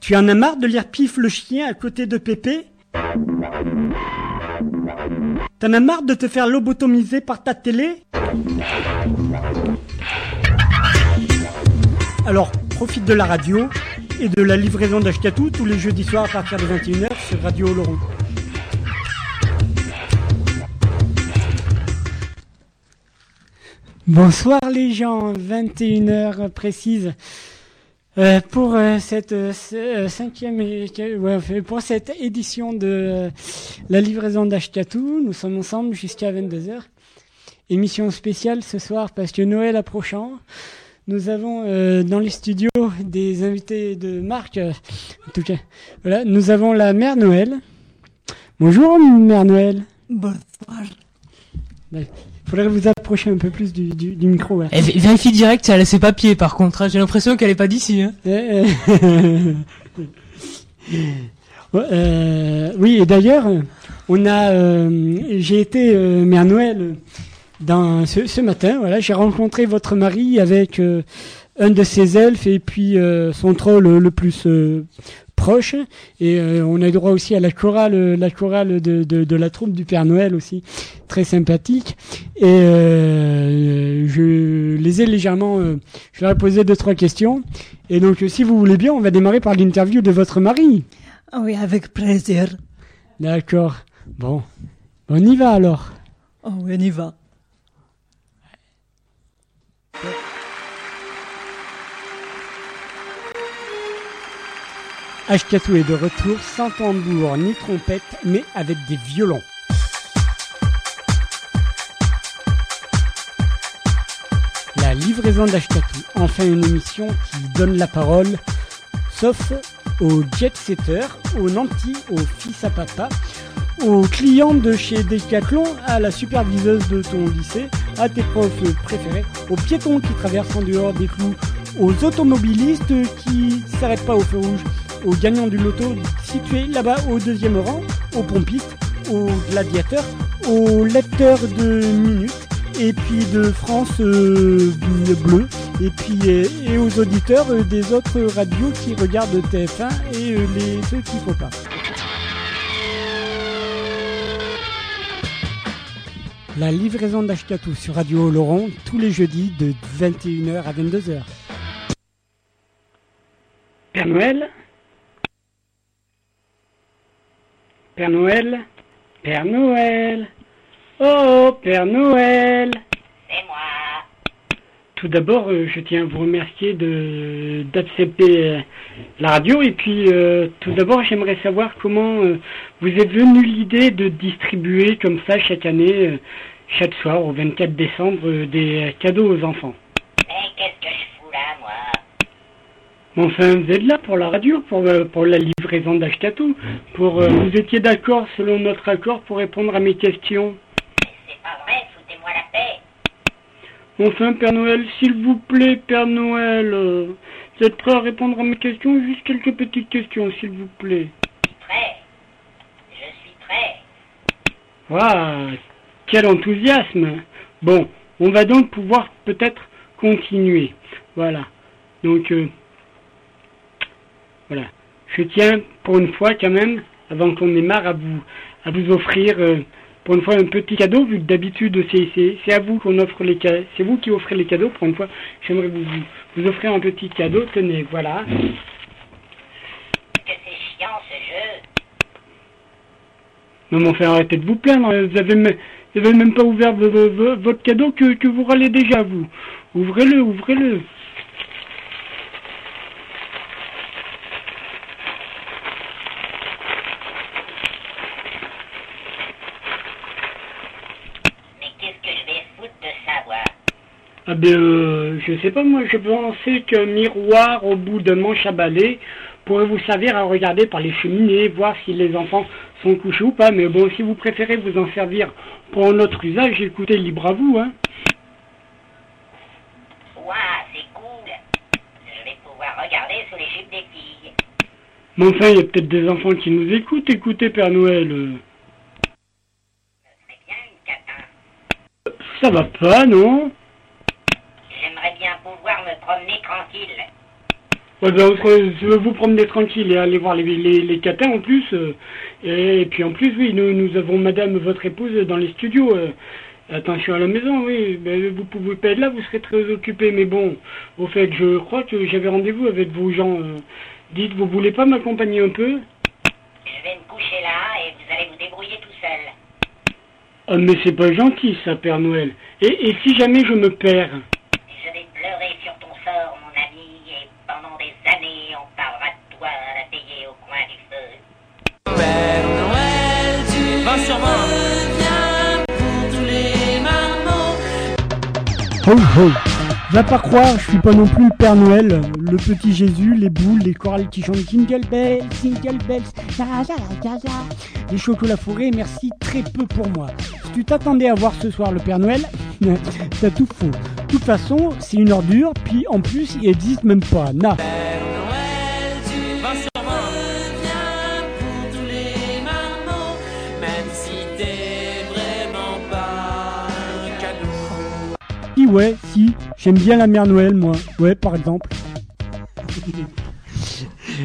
Tu en as marre de lire Pif le chien à côté de Pépé? T'en as marre de te faire lobotomiser par ta télé? Alors, profite de la radio et de la livraison d'Ashkatou tous les jeudis soirs à partir de 21h sur Radio Laurent. Bonsoir les gens, 21h précise. Euh, pour euh, cette euh, euh, cinquième ouais, pour cette édition de la livraison d'Ashkatou, nous sommes ensemble jusqu'à 22h. Émission spéciale ce soir parce que Noël approchant. Nous avons dans les studios des invités de marque. en tout cas, voilà, nous avons la mère Noël. Bonjour mère Noël. Bonsoir. Il faudrait vous approcher un peu plus du, du, du micro. Voilà. Vé- vérifie direct, elle a ses papiers par contre. hein. J'ai l'impression qu'elle est pas d'ici. Hein. Euh, Ouais, euh, oui, et d'ailleurs, on a, euh, j'ai été euh, mère Noël dans ce, ce matin. Voilà, j'ai rencontré votre mari avec euh, un de ses elfes et puis son troll le plus proche. Et euh, on a eu droit aussi à la chorale, la chorale de, de, de la troupe du Père Noël aussi, très sympathique. Et euh, je les ai légèrement, euh, je leur ai posé deux trois questions. Et donc, euh, si vous voulez bien, on va démarrer par l'interview de votre mari. Ah Oui, avec plaisir. D'accord. Bon, on y va alors. Oh oui, on y va. Ashkatou est de retour sans tambour ni trompette, mais avec des violons. La livraison d'Ashkatou, enfin une émission qui donne la parole, sauf aux jet-setters, aux nantis, aux fils à papa, aux clients de chez Decathlon, à la superviseuse de ton lycée, à tes profs préférés, aux piétons qui traversent en dehors des clous, aux automobilistes qui s'arrêtent pas au feu rouge, aux gagnants du loto situés là-bas au deuxième rang, aux pompistes, aux gladiateurs, aux lecteurs de minutes et puis de France euh, Bleu et puis euh, et aux auditeurs euh, des autres radios qui regardent TF1 et euh, les ceux qui faut pas. La livraison d'Ashkatou sur Radio Laurent tous les jeudis de 21h à 22h. Père Noël Père Noël Père Noël Oh, Père Noël C'est moi. Tout d'abord, euh, je tiens à vous remercier de d'accepter euh, la radio et puis euh, tout d'abord, j'aimerais savoir comment vous est venue l'idée de distribuer comme ça chaque année, chaque soir au 24 décembre, des cadeaux aux enfants. Mais qu'est-ce que je fous là, moi Mais enfin, vous êtes là pour la radio, pour, euh, pour la livraison d'Ashkatou, pour euh, vous étiez d'accord selon notre accord pour répondre à mes questions. C'est pas vrai, foutez-moi la paix. Enfin, Père Noël, s'il vous plaît, Père Noël, euh, vous êtes prêt à répondre à mes questions? Juste quelques petites questions, s'il vous plaît. Prêt. Je suis prêt. Waouh, quel enthousiasme Bon, on va donc pouvoir peut-être continuer. Voilà. Donc, euh. Je tiens, pour une fois quand même, avant qu'on démarre, à vous, à vous offrir, euh, pour une fois, un petit cadeau, vu que d'habitude, c'est, à vous qu'on offre les cadeaux. C'est vous qui offrez les cadeaux. Pour une fois, j'aimerais vous, vous, vous offrir un petit cadeau. Tenez, voilà. Que c'est chiant ce jeu. Non, mais enfin, arrêtez de vous plaindre. Vous avez, vous avez même pas ouvert vo- vo- vo- votre cadeau que, que vous râlez déjà, vous. Ouvrez-le, ouvrez-le. Mais qu'est-ce que je vais foutre de ça, moi Ah ben, euh, je sais pas, moi, je pensais qu'un miroir au bout d'un manche à balai pourrait vous servir à regarder par les cheminées, voir si les enfants sont couchés ou pas. Mais bon, si vous préférez vous en servir pour un autre usage, écoutez, libre à vous, hein. Ouah, c'est cool. Je vais pouvoir regarder sous les jupes des filles. Mais enfin, il y a peut-être des enfants qui nous écoutent. Écoutez, Père Noël, euh, ça va pas, non? Pouvoir me promener tranquille. Ouais, se- je veux vous promener tranquille et aller voir les, les, les catins en plus. euh, et, puis en plus, oui, nous, nous avons madame, votre épouse, dans les studios. euh, attention à la maison, oui. Vous pouvez pas être là, vous serez très occupé. Mais bon, au fait, je crois que j'avais rendez-vous avec vos gens. euh, dites, vous voulez pas m'accompagner un peu? Je vais me coucher là et vous allez vous débrouiller tout seul. Ah, mais c'est pas gentil, ça, Père Noël. Et, et si jamais je me perds? Ho ho Va pas croire, je suis pas non plus le Père Noël, le petit Jésus, les boules, les chorales qui chantent Jingle Bells, Jingle Bells. Les chocolats fourrés, merci très peu pour moi. Si tu t'attendais à voir ce soir le Père Noël, t'as tout faux. De toute façon, c'est une ordure, puis en plus, il existe même pas. Na. Ouais, si, j'aime bien la mère Noël, moi. Ouais, par exemple.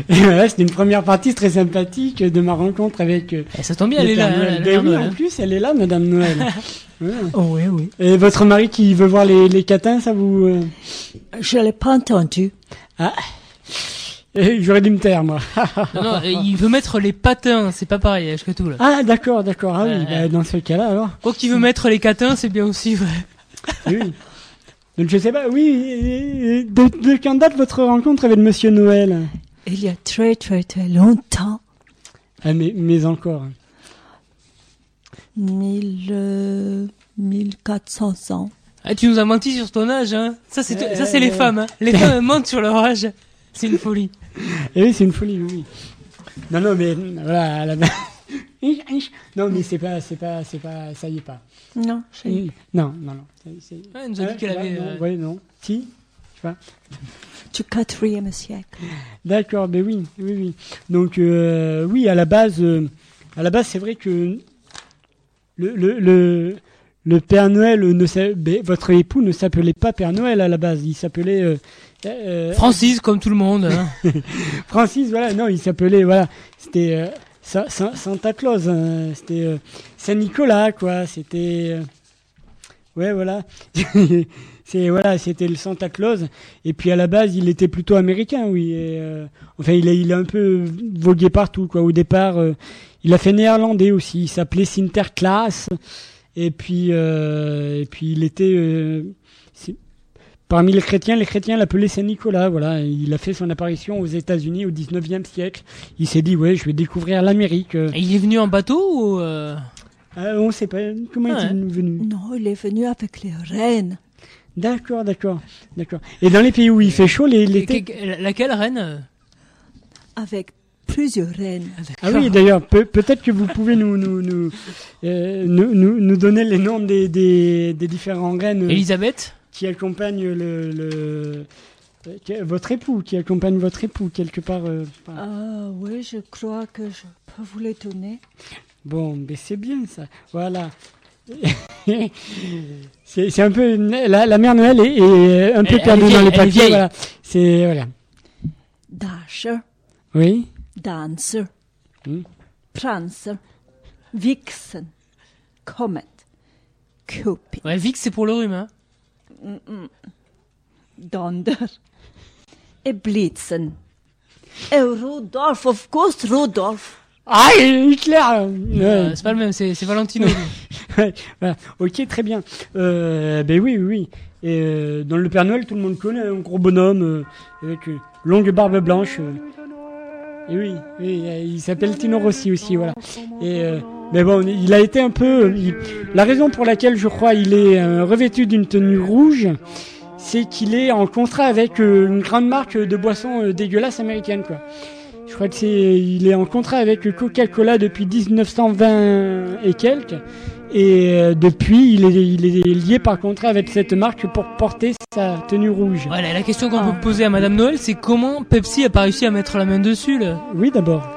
Et voilà, c'était une première partie très sympathique de ma rencontre avec euh, Eh, ça tombe bien, le elle est là, hein, Noël. Ben oui, Noël, en hein. plus, elle est là, Madame Noël. Ouais. Oh, oui, oui. Et votre mari qui veut voir les, les catins, ça vous... euh, Je l'ai pas entendu. Ah, j'aurais dû me taire, moi. Non, non, il veut mettre les patins, c'est pas pareil, que tout là. ah, d'accord, d'accord. Ah oui, Ouais, bah, ouais. dans ce cas-là, alors. Quoi qu'il veut mettre les catins, c'est bien aussi vrai. Oui. Donc je sais pas, oui, de, de quand date votre rencontre avec Monsieur Noël? Il y a très, très, très longtemps. Ah, mais, mais encore. Mille, euh, 1400 ans. Ah, tu nous as menti sur ton âge, hein. Ça, c'est, Euh, ça, c'est les euh. femmes, hein. Les femmes mentent sur leur âge. C'est une folie. Eh oui, c'est une folie, oui. Non, non, mais voilà, la Non, mais c'est pas, c'est pas, c'est pas, ça y est pas. Non, Non, non, non. C'est- Ouais, elle nous a dit Ouais, qu'elle ouais, avait. non, euh, ouais, non. Si pas. du quatrième siècle. D'accord, ben oui, oui, oui. Donc euh, oui, à la base, euh, à la base, c'est vrai que le le le, le Père Noël ne ben, votre époux ne s'appelait pas Père Noël à la base, il s'appelait euh, euh, Francis, comme tout le monde. hein. Francis, voilà, non, il s'appelait voilà, c'était euh, Sa- Sa- Santa Claus, hein, c'était euh, Saint Nicolas quoi, c'était euh, ouais voilà, c'est voilà, c'était le Santa Claus et puis à la base il était plutôt américain oui, et, euh, enfin il a il un peu vogué partout quoi. Au départ euh, il a fait néerlandais aussi, il s'appelait Sinterklaas et puis euh, et puis il était Parmi les chrétiens, les chrétiens l'appelaient Saint Nicolas. Voilà, il a fait son apparition aux États-Unis au 19e siècle. Il s'est dit ouais, je vais découvrir l'Amérique. Et il est venu en bateau ou. Euh, euh, on sait pas comment Ah est-il venu? Non, il est venu avec les reines. D'accord, d'accord, d'accord. Et dans les pays où il fait chaud, les- l'été. que- que- Laquelle reine? Euh Avec plusieurs reines. Ah oui, d'ailleurs, peut- peut-être que vous pouvez nous nous nous, euh, nous, nous, nous donner les noms des des, des différents reines euh, Elisabeth qui accompagnent le, le euh, qui- votre époux, qui accompagnent votre époux quelque part. euh, par- Ah oui, je crois que je peux vous les donner. Bon, mais c'est bien ça. Voilà. c'est un peu la, la mère Noël est, est un peu Elle- elle perdue dans les papiers. Voilà. C'est voilà. Dasher, Oui. Dancer, Mm. Prancer, Vixen, Comet, Cupid, Ouais, Vix, c'est pour le rhume, hein. Donder et Blitzen. Et Rudolf, of course Rudolf. Ah, Hitler. euh, c'est pas le même, c'est, Valentino. voilà. Ok, très bien. Euh, ben oui, oui, oui. Et euh, dans le Père Noël, tout le monde connaît un gros bonhomme euh, avec une longue barbe blanche. euh. Et oui, oui, il s'appelle Tino Rossi aussi, voilà. Et euh, mais bon, il a été un peu. il- la raison pour laquelle je crois il est revêtu d'une tenue rouge, c'est qu'il est en contrat avec une grande marque de boissons dégueulasses américaines, quoi. Je crois que c'est, il est en contrat avec Coca-Cola depuis 1920 et quelques. Et euh, depuis, il est, il est lié par contrat avec cette marque pour porter sa tenue rouge. Voilà, la question qu'on Ah. peut poser à Madame Noël, c'est comment Pepsi a pas réussi à mettre la main dessus, là? Oui, d'abord.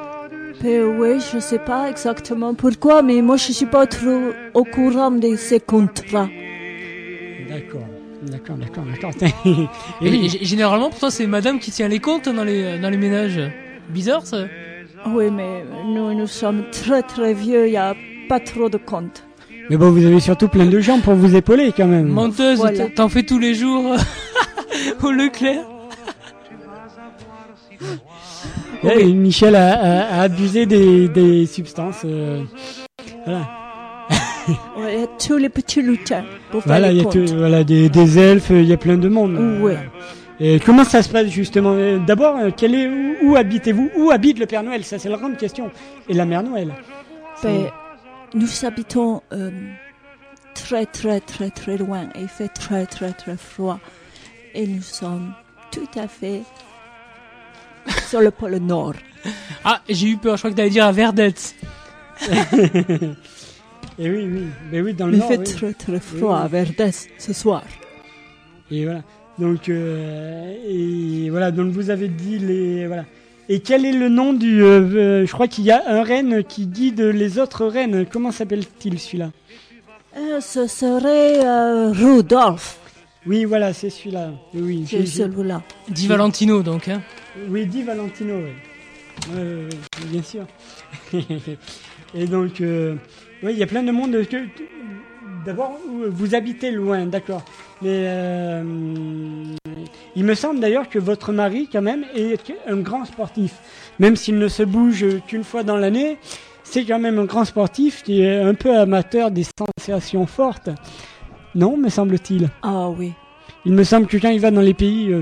Ben oui, je sais pas exactement pourquoi, mais moi je suis pas trop au courant de ces contrats. D'accord. D'accord, d'accord, d'accord. Oui. généralement, pourtant, c'est madame qui tient les comptes dans les, dans les ménages? Bizarre, ça. Oui, mais nous, nous sommes très très vieux, il n'y a pas trop de comptes. Mais bon, vous avez surtout plein de gens pour vous épauler quand même. Menteuse, Voilà. t'en fais tous les jours au Leclerc. Ouais, et Michel a, a- a abusé des, des substances. euh, voilà, Oui, Il y a tous les petits lutins pour faire voilà, il les y a comptes. tout- voilà des, des elfes, il y a plein de monde. Oui. Et comment ça se passe justement Euh, D'abord, euh, quel est où, où habitez-vous Où habite le Père Noël Ça, c'est la grande question. Et la Mère Noël. Ben, nous habitons euh, très très très très loin et il fait très très très froid. Et nous sommes tout à fait sur le pôle Nord. Ah, j'ai eu peur, je crois que t'allais dire à Verdette. Et oui, oui, ben oui, dans le Il Nord. fait oui. très très froid Oui. à Verdès ce soir. Et voilà. Donc, euh, et voilà. Donc, vous avez dit les voilà. Et quel est le nom du euh, euh, Je crois qu'il y a un renne qui guide les autres rennes. Comment s'appelle-t-il celui-là? Euh, ce serait euh, Rudolph, Oui, voilà, c'est celui-là. Oui, c'est celui-là. Di Valentino, donc. Hein. oui, dit Valentino. Oui, bien sûr. et donc, euh, oui, il y a plein de monde. que- D'abord, vous habitez loin, d'accord. Mais euh, il me semble d'ailleurs que votre mari, quand même, est un grand sportif. Même s'il ne se bouge qu'une fois dans l'année, c'est quand même un grand sportif qui est un peu amateur des sensations fortes. Non, me semble-t-il. Ah oui. Il me semble que quand il va dans les pays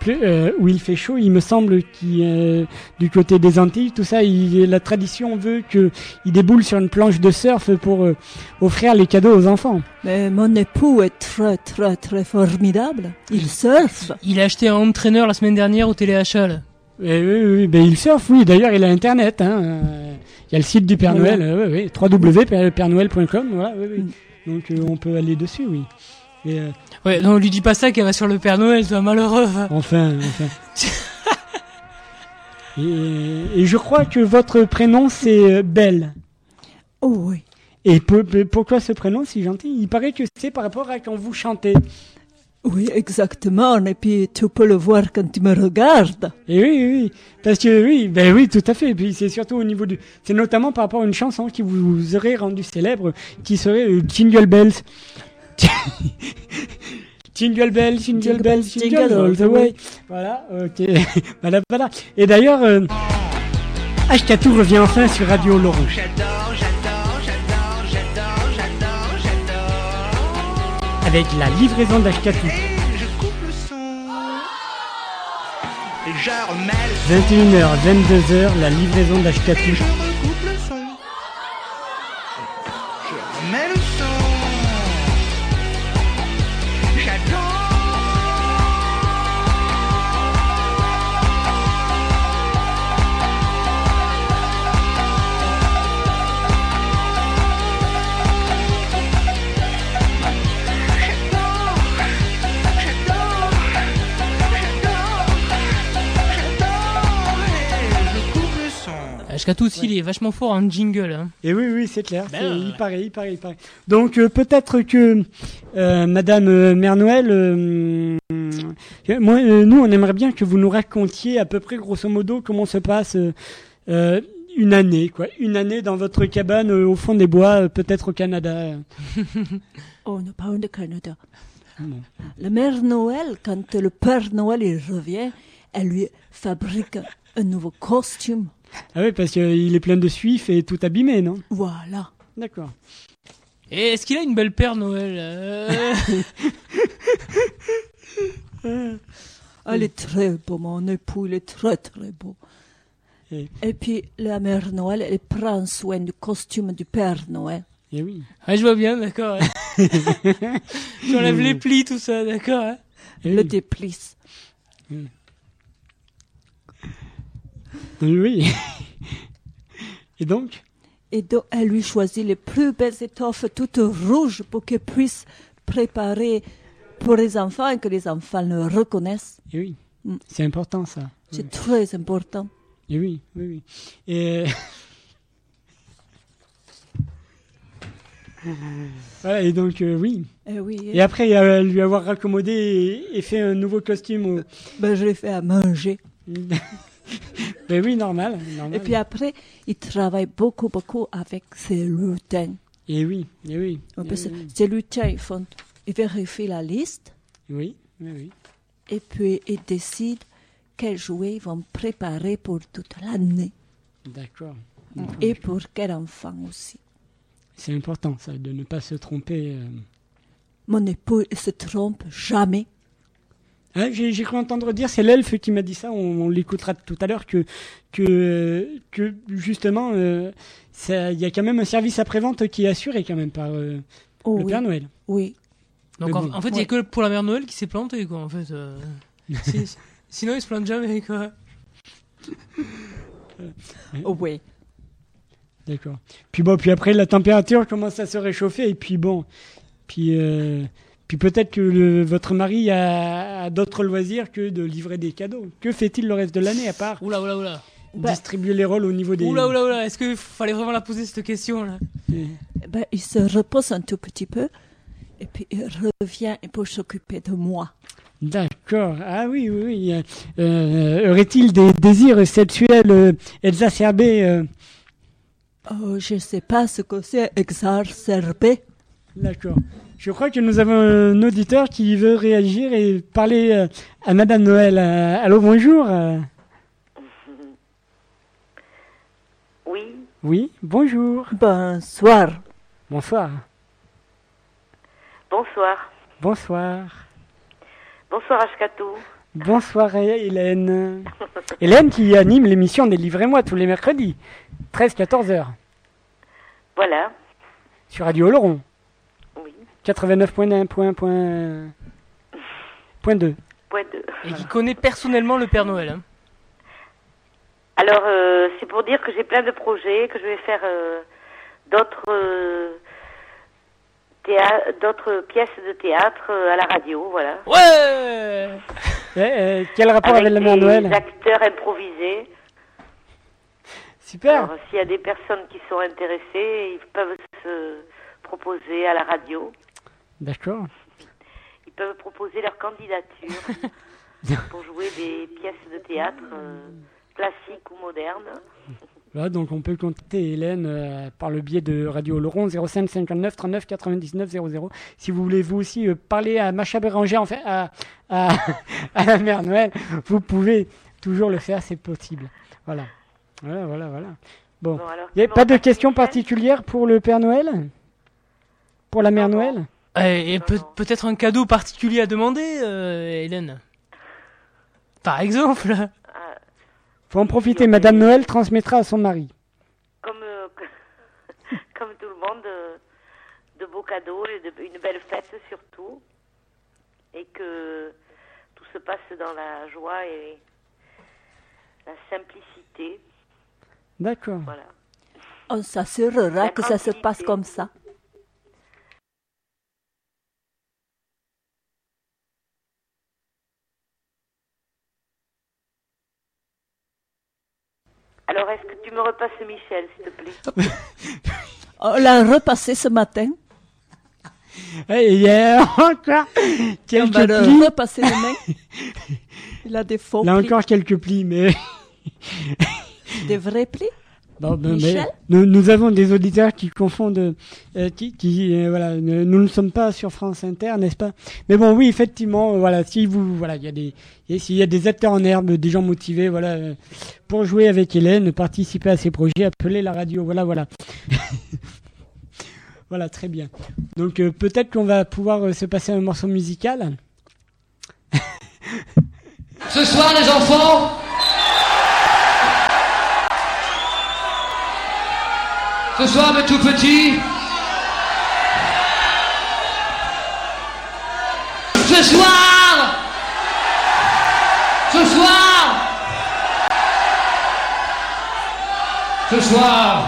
euh, plus, euh, où il fait chaud, il me semble qu'il euh, du côté des Antilles, tout ça, il, la tradition veut que il déboule sur une planche de surf pour euh, offrir les cadeaux aux enfants. Mais mon époux est très très très formidable. Il surfe. Il a acheté un entraîneur la semaine dernière au téléachat. là. Eh oui, oui, oui, ben il surfe, oui. D'ailleurs, il a Internet. Hein. Il y a le site du Père. Noël, euh, oui, oui, www.pernoël.com. Voilà, oui, oui. Mm. Donc euh, on peut aller dessus, oui. Et, euh, Ouais, non, lui dis pas ça qu'elle va sur le Père Noël, toi, malheureux. Enfin, enfin. et, et je crois que votre prénom c'est euh, Belle. Oh oui. Et po- po- pourquoi ce prénom si gentil? Il paraît que c'est par rapport à quand vous chantez. Oui, exactement. Et puis tu peux le voir quand tu me regardes. Et oui, oui, oui. Parce que oui, ben oui, tout à fait. Et puis c'est surtout au niveau du, c'est notamment par rapport à une chanson qui vous aurait rendu célèbre, qui serait euh, Jingle Bells. Jingle bell, jingle bell, jingle all the way. Voilà, ok. voilà, voilà. Et d'ailleurs, euh, HK2 revient enfin sur Radio Laurent. J'adore, j'adore, j'adore, j'adore, j'adore, j'adore. Avec la livraison d'HK2. Je coupe le son. Et je remets 21h, 22h, la livraison d'HK2. Ashkatou aussi, il est vachement fort en jingle. Hein. Et oui, oui, c'est clair. Ben ouais. il paraît, il paraît, il paraît. Donc euh, peut-être que euh, Madame euh, Mère Noël, moi, euh, nous, on aimerait bien que vous nous racontiez à peu près, grosso modo, comment se passe une année, quoi. Une année dans votre cabane euh, au fond des bois, euh, peut-être au Canada. Oh, nous parlons de Canada. La mère Noël, quand le Père Noël il revient, elle lui fabrique un nouveau costume. Ah oui, parce qu'il est plein de suif et tout abîmé, non? Voilà. D'accord. Et est-ce qu'il a une belle paire Noël? Euh Elle est très beau, mon époux, il est très très beau. Et- Et puis la mère Noël, elle prend soin du costume du Père Noël. Et oui. Ah, je vois bien, d'accord. hein. J'enlève les plis, tout ça, d'accord. hein. Et Le oui. déplisse. Oui. Et donc Et donc, elle lui choisit les plus belles étoffes toutes rouges pour qu'elle puisse préparer pour les enfants et que les enfants le reconnaissent. Et oui. Mm. C'est important ça. C'est très important. Et oui, oui, oui. Et Voilà, et donc, euh, oui. Eh oui, Et après, euh, lui avoir raccommodé et, et fait un nouveau costume. Au... ben, je l'ai fait à manger. Ben oui, normal. normal. Et puis après, il travaille beaucoup, beaucoup avec ses lutins. Et oui, et oui. Et Ces lutins, ils, font, ils vérifient la liste oui, oui, oui. et puis ils décident quels jouets ils vont préparer pour toute l'année. D'accord. Et pour quel enfant aussi. C'est important, ça, de ne pas se tromper. euh. Mon époux il se trompe jamais. Ah, J'ai cru entendre dire, c'est l'elfe qui m'a dit ça, on, on l'écoutera tout à l'heure, que, que, que justement, euh, il y a quand même un service après-vente qui est assuré quand même par euh, Oh, le oui, Père Noël. oui. Donc en, bon. en fait, il n'y a que pour la mère Noël qui s'est plantée, quoi, en fait. euh. Si- sinon, il se plante jamais, quoi. Oh, oui. D'accord. Puis bon, puis après la température commence à se réchauffer et puis bon, puis euh, puis peut-être que le- votre mari a, a d'autres loisirs que de livrer des cadeaux. Que fait-il le reste de l'année à part Oula, oula, oula. Bah- distribuer les rôles au niveau des Oula, oula, oula. Est-ce qu'il fallait vraiment la poser, cette question, là Euh, Ben, il se repose un tout petit peu et puis il revient pour s'occuper de moi. D'accord. Ah oui, oui, oui. Euh, euh, Aurait-il des désirs sexuels euh, exacerbés euh, Oh, je ne sais pas ce que c'est exacerbé. D'accord. Je crois que nous avons un auditeur qui veut réagir et parler euh, à Madame Noël. Euh, allô, bonjour. euh. Oui, Oui, bonjour. Bonsoir. Bonsoir. bonsoir. Bonsoir. Bonsoir Ashkatou. Bonsoir Hélène. Hélène qui anime l'émission des Livrez-moi tous les mercredis, 13-14 heures, Voilà, sur Radio Oloron. 89.1 point, point, point 2. Point deux. Et qui connaît personnellement le Père Noël. Hein. Alors, euh, c'est pour dire que j'ai plein de projets, que je vais faire euh, d'autres euh, théâ- d'autres pièces de théâtre euh, à la radio, voilà. Ouais Eh, eh, quel rapport avec, mère des Noël acteurs improvisés. Super. S'il y a des personnes qui sont intéressées, ils peuvent se proposer à la radio. D'accord. Ils peuvent proposer leur candidature pour jouer des pièces de théâtre euh, classiques ou modernes. Voilà, donc on peut contacter Hélène euh, par le biais de Radio Oloron 05 59 39 99 00. Si vous voulez vous aussi euh, parler à Macha Béranger, en fait, à, à, à la mère Noël, vous pouvez toujours le faire, c'est possible. Voilà. Voilà, voilà, voilà. Bon. Il n'y a pas de questions particulières pour le Père Noël? Pour la mère. Noël? Et, et peut- peut-être un cadeau particulier à demander, euh, Hélène? Par exemple Ah, Faut en profiter, Madame Noël transmettra à son mari. comme, euh, comme tout le monde, euh, de beaux cadeaux et de, une belle fête surtout. Et que tout se passe dans la joie et la simplicité. D'accord. Voilà. On s'assurera La que ça se passe comme ça. Alors, est-ce que tu me repasses Michel, s'il te plaît On l'a repassé ce matin. Et il y a encore On quelques va le plis. repasser demain. Il a des faux Là plis. encore quelques plis, mais... Des vrais plis? Bon, ben, Michel mais nous, nous avons des auditeurs qui confondent, euh, qui, qui, euh, voilà, ne- nous ne sommes pas sur France Inter, n'est-ce pas? Mais bon, oui, effectivement, euh, voilà, si vous, voilà, il y a des, s'il y a des acteurs en herbe, des gens motivés, voilà, euh, pour jouer avec Hélène, participer à ces projets, appeler la radio, voilà, voilà. voilà, très bien. Donc euh, peut-être qu'on va pouvoir euh, se passer un morceau musical? Ce soir, les enfants, ce soir, mes tout petits, ce soir, ce soir, ce soir,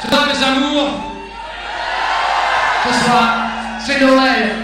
ce soir, mes amours, ce soir, c'est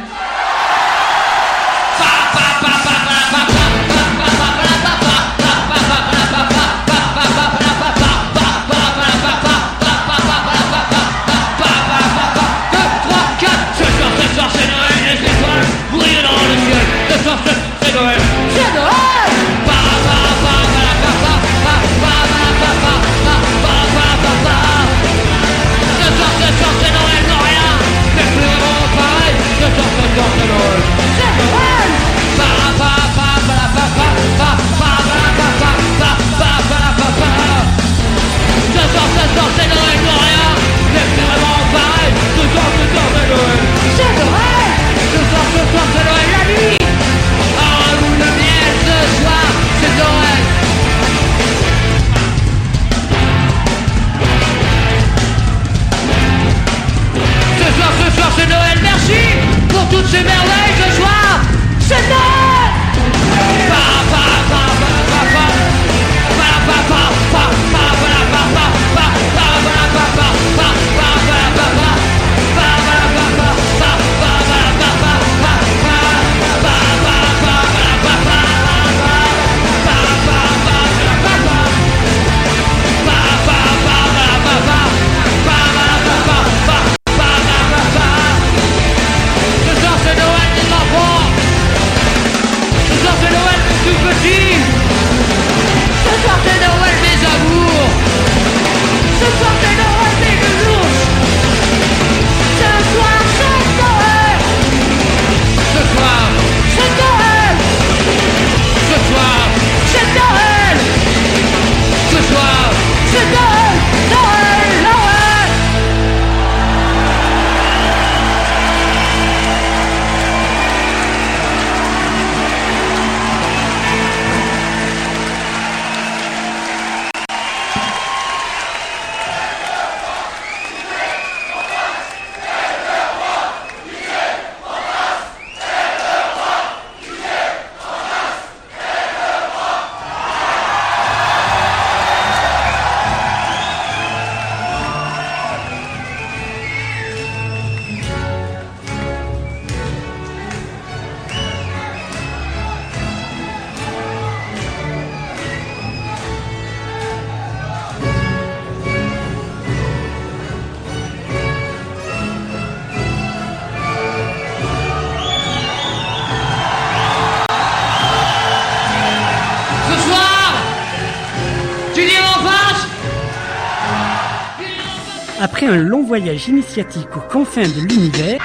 voyage initiatique aux confins de l'univers,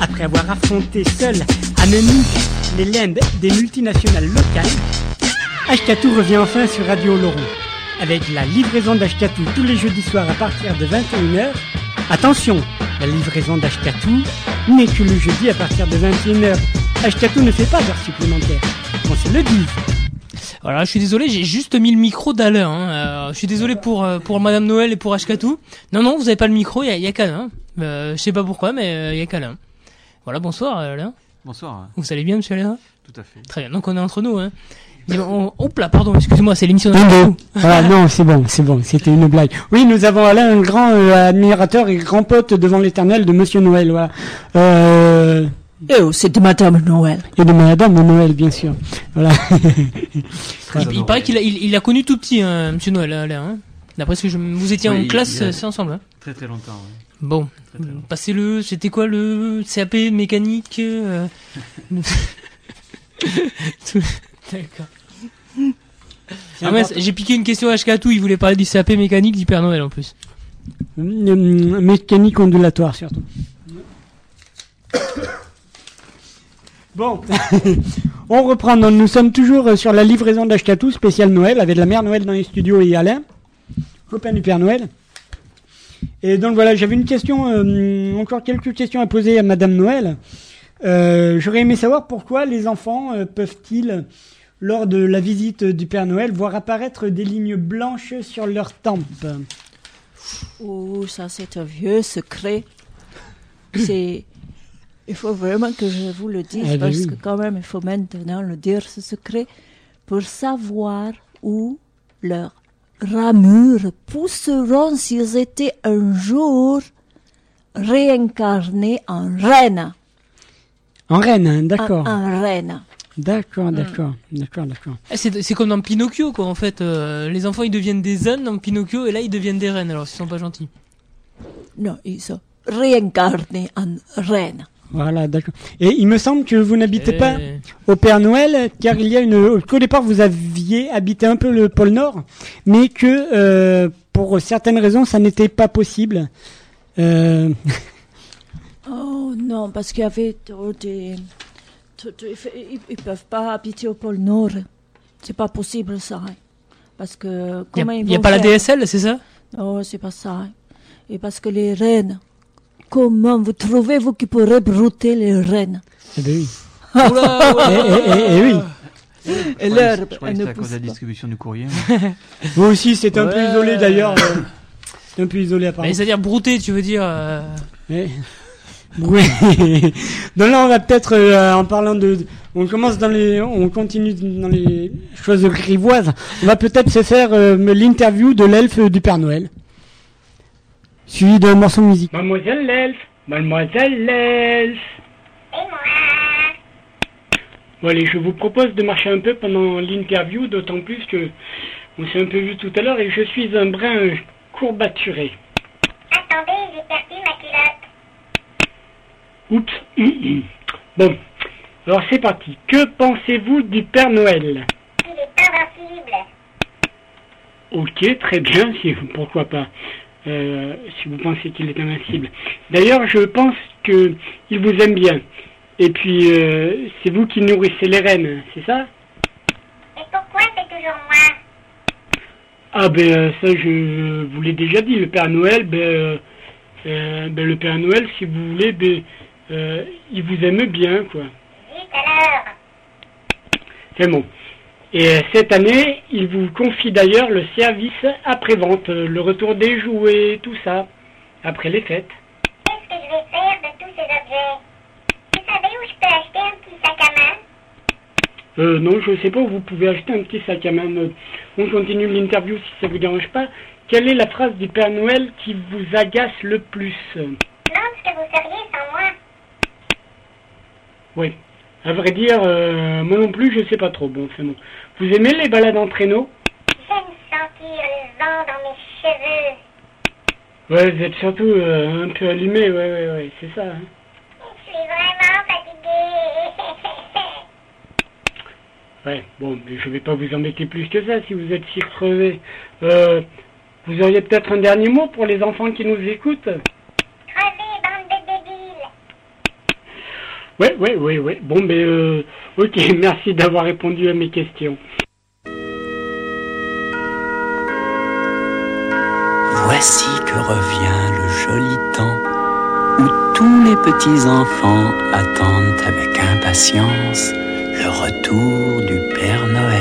après avoir affronté seul à les limbes des multinationales locales, Ashkatu revient enfin sur Radio Laurent. Avec la livraison d'Ashkatu tous les jeudis soirs à partir de 21h. Attention, la livraison d'Ashkatu n'est que le jeudi à partir de 21h. Ashkatu ne fait pas d'heures supplémentaires. Qu'on se le dise. Voilà, je suis désolé, j'ai juste mis le micro d'Alain. Hein. Euh, je suis désolé pour euh, pour Madame Noël et pour Ashkatou. Non, non, vous avez pas le micro, il y a, y a qu'Alain. Euh, je sais pas pourquoi, mais euh, il y a qu'Alain. Voilà, bonsoir Alain. Bonsoir, Vous allez bien, monsieur Alain? Tout à fait. Très bien, donc on est entre nous. Hein. On- Hop là, pardon, excusez-moi, c'est l'émission d'Ashkatou. Ah non, c'est bon, c'est bon, c'était une blague. Oui, nous avons Alain, un grand euh, admirateur et grand pote devant l'éternel de Monsieur Noël, voilà. Euh, oh, c'est de Madame Noël. et de Madame Noël, bien sûr. Voilà. Il, paraît qu'il a, il, il a connu tout petit, hein, monsieur Noël, Alain. Hein. D'après ce que je... Vous étiez Oui, en il- classe, a- euh, c'est ensemble. Hein. Très très longtemps, ouais. Bon, Très, très longtemps. passez-le. C'était quoi le CAP mécanique euh, tout- D'accord. Ah j'ai piqué une question à Ashkatou, il voulait parler du CAP mécanique du Père Noël en plus. Hum, Mécanique ondulatoire, surtout. Bon, on reprend. Nous sommes toujours euh, sur la livraison d'Ashkatou, spécial Noël, avec la mère Noël dans les studios et Alain, copain du Père Noël. Et donc voilà, j'avais une question, euh, encore quelques questions à poser à Madame Noël. Euh, J'aurais aimé savoir pourquoi les enfants peuvent-ils, lors de la visite du Père Noël, voir apparaître des lignes blanches sur leurs tempes? Oh, ça c'est un vieux secret. C'est. Il faut vraiment que je vous le dise Ah, parce oui. que quand même il faut maintenant le dire ce secret pour savoir où leurs ramures pousseront s'ils étaient un jour réincarnés en reine. En reine, hein, d'accord. en reine. D'accord, d'accord, d'accord, d'accord. Eh, C'est comme dans Pinocchio quoi en fait. euh, les enfants ils deviennent des ânes dans Pinocchio et là ils deviennent des reines alors ils sont pas gentils. Non, ils sont réincarnés en reine. Voilà, d'accord. Et il me semble que vous n'habitez pas au Père Noël, car il y a une. Qu'au départ vous aviez habité un peu le pôle Nord, mais que euh, pour certaines raisons ça n'était pas possible. Euh, Oh non, parce qu'il y avait trop des... il Ils ne peuvent pas habiter au pôle Nord. C'est pas possible ça. Parce que y a, comment ils y a pas la DSL c'est ça? Non, c'est pas ça. Et parce que les reines, comment vous trouvez vous qui pourrez brouter les reines eh ben oui. Oula, oula. Eh, eh, eh, oui. Et Je croyais- l'herbe, je que ne c'était à cause de la pas. distribution du courrier. Vous aussi, c'est un peu isolé d'ailleurs. euh, c'est un peu isolé Mais apparemment. c'est-à-dire brouter tu veux dire. euh. Oui. Donc là, on va peut-être euh, en parlant de, on commence dans les, on continue dans les choses grivoises. On va peut-être se faire euh, l'interview de l'elfe du Père Noël, suivi d'un morceau de musique. Mademoiselle l'elfe, mademoiselle l'elfe. Et moi Bon allez, je vous propose de marcher un peu pendant l'interview, d'autant plus que on s'est un peu vu tout à l'heure et je suis un brin courbaturé. Attendez, j'ai perdu ma culotte. Oups. hum, hum. Bon, alors c'est parti. Que pensez-vous du Père Noël? Il est invincible. Ok, très bien, si, pourquoi pas. Euh, si vous pensez qu'il est invincible. D'ailleurs, je pense que il vous aime bien. Et puis, euh, c'est vous qui nourrissez les reines, c'est ça? Et pourquoi c'est toujours moi? Ah ben ça, je vous l'ai déjà dit. Le Père Noël, ben, euh, ben, le Père Noël, si vous voulez, ben, il vous aime bien, quoi. Vite alors. C'est bon. Et euh, cette année, il vous confie d'ailleurs le service après-vente, euh, le retour des jouets, tout ça, après les fêtes. Qu'est-ce que je vais faire de tous ces objets? Vous savez où je peux acheter un petit sac à main? Euh, non, je sais pas où vous pouvez acheter un petit sac à main. Euh, On continue l'interview si ça vous dérange pas. Quelle est la phrase du Père Noël qui vous agace le plus? Non, ce que vous seriez sans moi. Oui. À vrai dire, euh, moi non plus, je sais pas trop. Bon, c'est bon. Vous aimez les balades en traîneau? J'aime sentir le vent dans mes cheveux. Ouais, vous êtes surtout euh, un peu allumé, ouais, ouais, ouais, c'est ça. hein. Je suis vraiment fatiguée. Ouais, bon, mais je vais pas vous embêter plus que ça si vous êtes si crevé. Euh, vous auriez peut-être un dernier mot pour les enfants qui nous écoutent? Ouais, ouais, ouais, ouais. Bon, ben, euh, ok, merci d'avoir répondu à mes questions. Voici que revient le joli temps où tous les petits enfants attendent avec impatience le retour du Père Noël.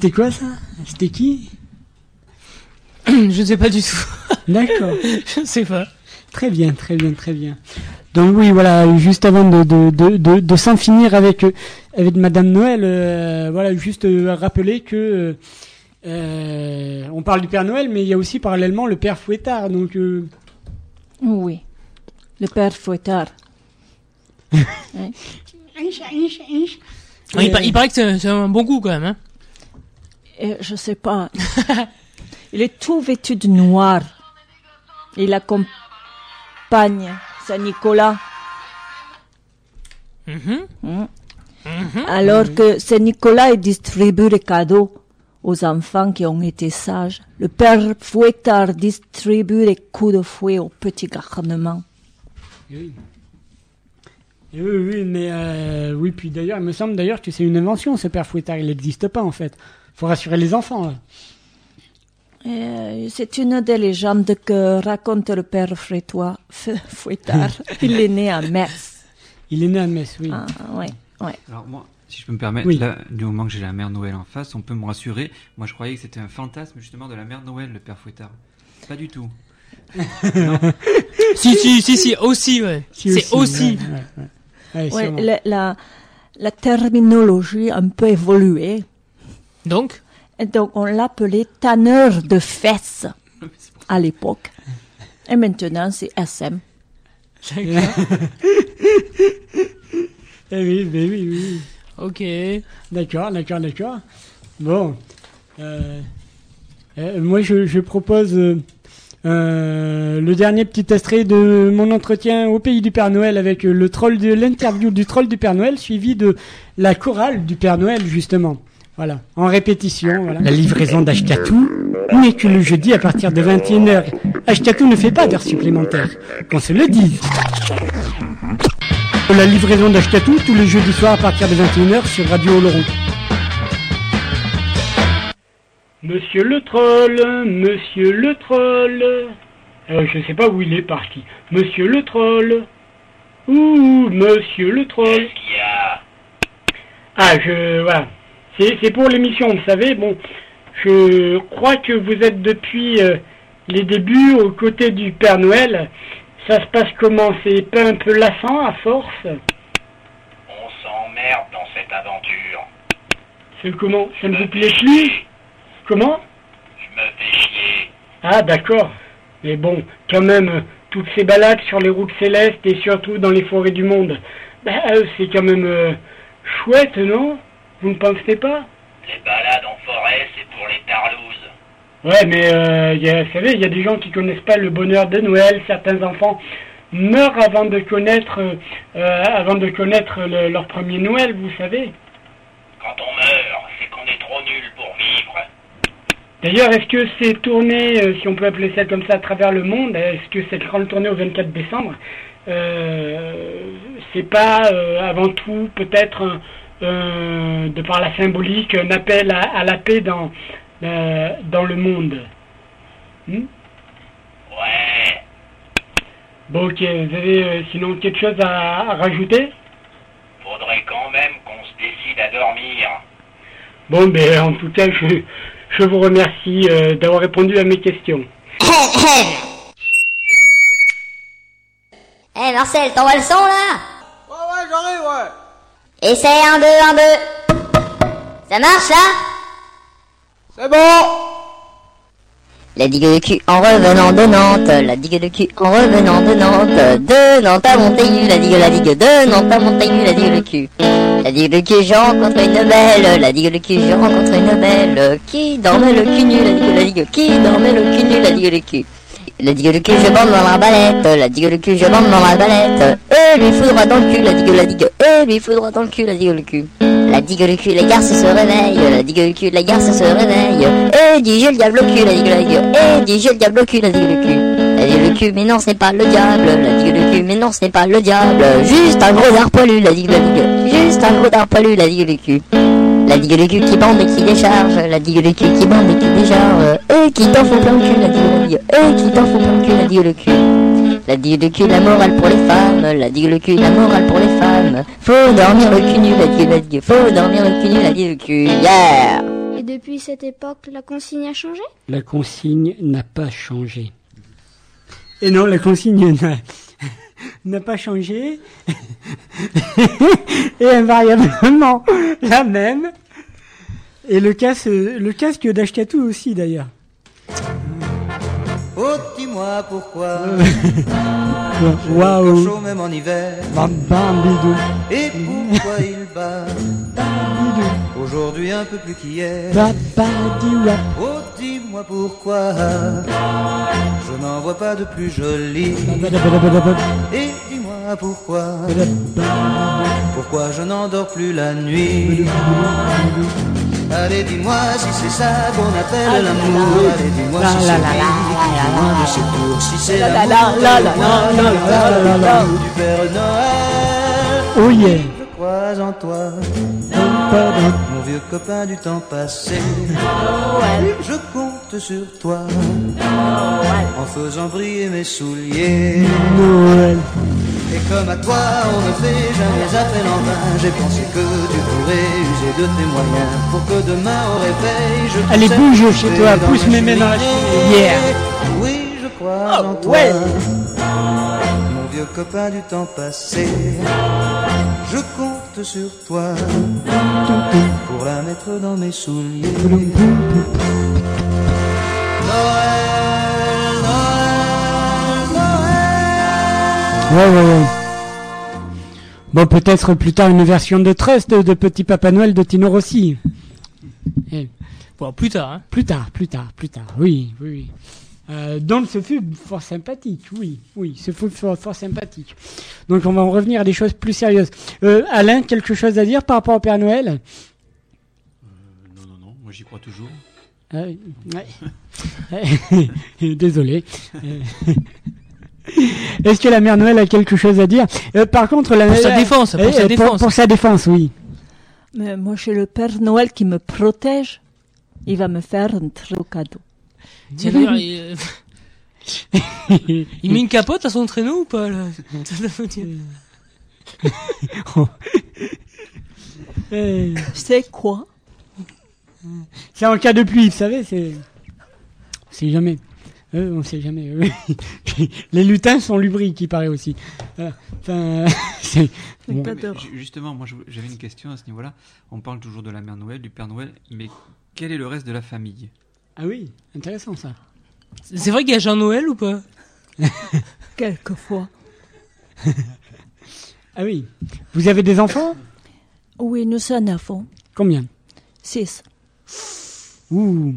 C'était quoi ça? C'était qui? Je ne sais pas du tout. D'accord. Je ne sais pas. Très bien, très bien, très bien. Donc oui, voilà, juste avant de, de, de, de, de s'en finir avec, avec Madame Noël, euh, voilà, juste euh, rappeler que euh, on parle du Père Noël, mais il y a aussi parallèlement le Père Fouettard. Donc euh, Oui. Le père Fouettard. Oui, il, pa- il paraît que c'est c'est un bon coup quand même. Hein. Et je sais pas. Il est tout vêtu de noir. Il a comme Espagne, Saint-Nicolas. Mhm. Mm. Alors que Saint-Nicolas distribue les cadeaux aux enfants qui ont été sages. Le père Fouettard distribue les coups de fouet aux petits garnements. Oui. Oui, oui, mais euh, oui, puis d'ailleurs, il me semble d'ailleurs que c'est une invention, ce père Fouettard. Il n'existe pas, en fait. Faut rassurer les enfants. là. Euh, C'est une des légendes que raconte le père Frétois, Fouettard. Il est né à Metz. Il est né à Metz, oui. Ah, ouais, ouais. Alors moi, si je peux me permettre, Oui. là, du moment que j'ai la mère Noël en face, on peut me rassurer. Moi, je croyais que c'était un fantasme justement de la mère Noël, le père Fouettard. Pas du tout. Si, si, si, si, aussi, ouais. Si C'est aussi. ouais, ouais, ouais. Ouais, Ouais, sûrement. la, la, la terminologie a un peu évolué. Donc Et donc, on l'appelait tanneur de fesses à l'époque. Et maintenant, c'est SM. Eh oui, mais oui, oui. Ok. D'accord, d'accord, d'accord. Bon. Euh, euh, moi, je, je propose euh, euh, le dernier petit extrait de mon entretien au pays du Père Noël avec le troll de l'interview du troll du Père Noël, suivi de la chorale du Père Noël, justement. Voilà, en répétition. Voilà. La livraison d'Ashkatou n'est que le jeudi à partir de 21h. Ashkatou ne fait pas d'heures supplémentaires, qu'on se le dise. La livraison d'Ashkatou tous les jeudis soirs à partir de 21h sur Radio Oloron. Monsieur le troll, monsieur le troll. Euh, je sais pas où il est parti. Monsieur le troll. Ouh, monsieur le troll. Ah, je. Voilà. C'est pour l'émission, vous savez. Bon, je crois que vous êtes depuis euh, les débuts aux côtés du Père Noël. Ça se passe comment? C'est pas un peu lassant à force? On s'emmerde dans cette aventure. C'est comment? Ça ne vous plaît plus? Comment? Je me fais chier. Ah, d'accord. Mais bon, quand même, toutes ces balades sur les routes célestes et surtout dans les forêts du monde, bah, c'est quand même euh, chouette, non? Vous ne pensez pas Les balades en forêt, c'est pour les tarlouses. Ouais, mais euh, y a, vous savez, il y a des gens qui connaissent pas le bonheur de Noël. Certains enfants meurent avant de connaître, euh, euh, avant de connaître le- leur premier Noël, vous savez. Quand on meurt, c'est qu'on est trop nul pour vivre. D'ailleurs, est-ce que ces tournées, euh, si on peut appeler ça comme ça, à travers le monde, est-ce que cette grande tournée au 24 décembre, euh, c'est pas euh, avant tout peut-être, euh, de par la symbolique, un appel à, à la paix dans, euh, dans le monde Hmm? Ouais. Bon, ok, vous avez euh, sinon quelque chose à, à rajouter? Faudrait quand même qu'on se décide à dormir. Bon, ben en tout cas, je, je vous remercie euh, d'avoir répondu à mes questions. Eh Marcel, t'envoies le son là? Ouais, ouais, j'arrive, ouais. Essaye un, deux, un, deux. Ça marche là C'est bon. La digue de cul en revenant de Nantes, la digue de cul en revenant de Nantes, de Nantes à Montaigu, la digue, la digue, de Nantes à Montaigu, la digue de cul. La digue de cul, je rencontre une belle, la digue de cul, je rencontre une belle, qui dormait le cul nu, la digue, la digue, qui dormait le cul nu, la digue de cul. La digue de cul, je bande dans la balette, la digue de cul, je bande dans la balette, et lui foudra dans le cul, la digue, la digue, et lui foudra dans le cul, la digue, le cul. La digue le cul, les garces se réveillent, la digue le cul, les garces se réveillent, et dis je le diable au cul, la digue, la digue, et dis je le diable au cul, la digue le cul. La digue le cul, mais non, c'est pas le diable, la digue le cul, mais non, c'est pas le diable, juste un gros dard la digue, la digue, juste un gros dard la digue le cul. La digue le cul qui bande et qui décharge, la digue le cul qui bande et qui décharge, et qui t'en fout plein le cul, la digue, la digue, et qui t'en fout plein le cul, la digue le cul. La digue le cul, la morale pour les femmes, la digue le cul, la morale pour les femmes. Faut dormir le cul nu, la digue, la digue, faut dormir le cul nu, la digue le cul, yeah! Et depuis cette époque, la consigne a changé? La consigne n'a pas changé. Et non, la consigne n'a, n'a pas changé. Et invariablement la même. Et le casque, le casque d'Ashkatou aussi d'ailleurs. Petit dis-moi pourquoi. Waouh. chaud même en hiver. Bam bam bidou. Et pourquoi il bat Aujourd'hui un peu plus qu'hier. Ba ba di wa. Oh, dis-moi pourquoi je n'en vois pas de plus joli. Et dis-moi pourquoi pourquoi je n'endors plus la nuit. Allez, dis-moi si c'est ça qu'on appelle l'amour. Allez, dis-moi si c'est loin de ce. Si c'est l'amour du Père Noël. Oh yeah. Je crois en toi. Mon vieux copain du temps passé. Noël. Je compte sur toi. Noël. En faisant briller mes souliers. Noël. Et comme à toi, on ne fait jamais appel en vain. J'ai pensé que tu pourrais user de tes moyens pour que demain au réveil, je puisse Allez, bouge chez toi, pousse mes mains dans la cheminée. cheminée. Yeah. Oui, je crois en toi. ouais. Mon vieux copain du temps passé. Je compte sur toi pour la mettre dans mes souliers. Noël, Ouais, ouais, ouais. Bon, peut-être plus tard une version de Trust de Petit Papa Noël de Tino Rossi. Eh, Bon, plus tard, hein. plus tard, plus tard, plus tard. Oui, oui, oui. Euh, donc ce fut fort sympathique, oui, oui, ce fut fort, fort sympathique. Donc on va en revenir à des choses plus sérieuses. Euh, Alain, quelque chose à dire par rapport au Père Noël? Non, non, non, moi j'y crois toujours. Ah oui, ouais. Désolé. Est-ce que la mère Noël a quelque chose à dire Euh, Par contre, la Pour sa défense, pour Euh, sa euh, défense. pour sa défense, oui. Mais moi, j'ai le Père Noël qui me protège. Il va me faire un très beau cadeau. Tiens, d'ailleurs, il, euh, il met une capote à son traîneau ou pas, là? Euh, C'est quoi? C'est en cas de pluie, vous savez, c'est. Sait jamais. Euh, on sait jamais. euh. Les lutins sont lubriques, il paraît aussi. C'est. bon. Justement, moi j'avais une question à ce niveau-là. On parle toujours de la mère Noël, du Père Noël, mais quel est le reste de la famille? Ah oui, intéressant ça. C'est vrai qu'il y a Jean Noël ou pas? Quelquefois. Ah oui. Vous avez des enfants? Oui, nous en avons. Combien? Six. Ouh.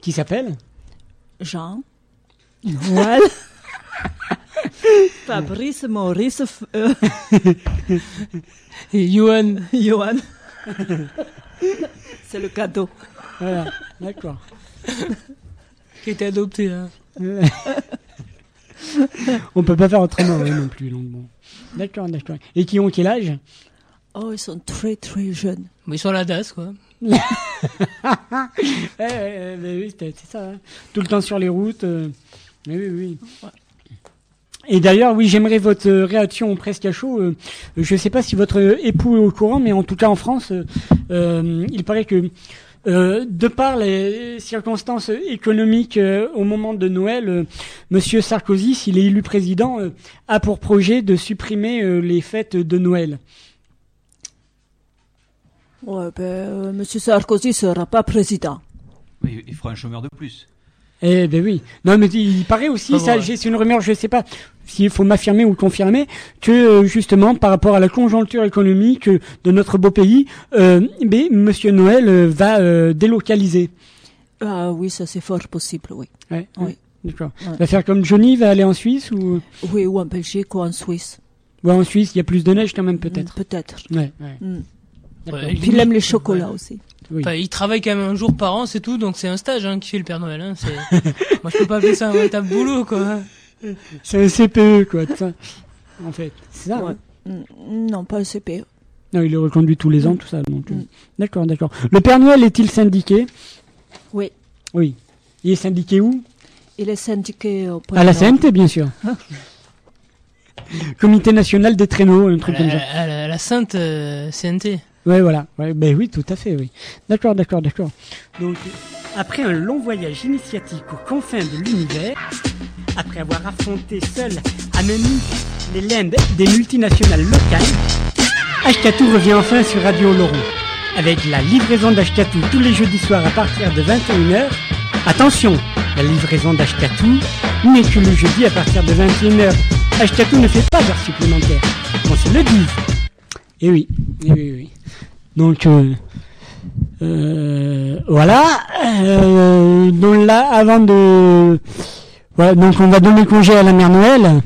Qui s'appelle? Jean. Noël. Fabrice, Maurice. Euh, Et Johan. Johan. C'est le cadeau. Voilà, d'accord. Qui été adopté, hein. On peut pas faire autrement oui, non plus, donc bon. D'accord, d'accord. Et qui ont quel âge? Oh, ils sont très très jeunes. Mais ils sont à la DAS, quoi. Ouais, mais oui, c'est ça. hein. Tout le temps sur les routes. euh, mais oui, oui. Et d'ailleurs, oui, j'aimerais votre euh, réaction presque à chaud. euh, je ne sais pas si votre époux est au courant, mais en tout cas en France, il paraît que de par les circonstances économiques au moment de Noël, euh, Monsieur Sarkozy, s'il est élu président, a pour projet de supprimer les fêtes de Noël. Ouais, ben, euh, Monsieur Sarkozy sera pas président. il, il fera un chômeur de plus. Eh ben oui. Non, mais il paraît aussi, ça, ouais. c'est une rumeur, je sais pas s'il faut m'affirmer ou confirmer, que euh, justement, par rapport à la conjoncture économique euh, de notre beau pays, euh, ben, Monsieur Noël va euh, délocaliser. Ah oui, ça c'est fort possible, oui. Ouais, Oui. ouais, D'accord. Ouais. Va faire comme Johnny, va aller en Suisse ou, Oui, ou en Belgique ou en Suisse. ou en Suisse, il y a plus de neige quand même peut-être. Peut-être. Ouais, ouais. Mm. Ouais, Puis il aime les chocolats aussi. Oui. Enfin, il travaille quand même un jour par an, c'est tout, donc c'est un stage hein, qui fait le Père Noël. Hein. c'est- Moi, je peux pas appeler ça un véritable boulot, quoi. C'est un CPE quoi. En fait, c'est ça. Ouais. hein. Mm, Non, pas le CPE. Non, il est reconduit tous les ans, tout ça. Donc, euh, Mm. d'accord, d'accord. Le Père Noël est-il syndiqué? Oui. Oui. Il est syndiqué où? Il est syndiqué au À la. CNT, bien sûr. Comité national des traîneaux, un truc À comme la, ça. à la- à la sainte euh, CNT. Ouais, voilà. Ouais, ben oui, tout à fait, oui. D'accord, d'accord, d'accord. Donc, après un long voyage initiatique aux confins de l'univers, après avoir affronté seul à Menu les limbes des multinationales locales, Ashkatou revient enfin sur Radio Laurent. Avec la livraison d'Ashkatou tous les jeudis soirs à partir de 21h. Attention, la livraison d'Ashkatou mais que le jeudi à partir de 21h, Ashkatou ne fait pas d'heures supplémentaires. On se le dit. Et oui, et oui, oui. Donc, euh, euh, voilà. Euh, donc là, avant de... Voilà, donc on va donner congé à la mère Noël.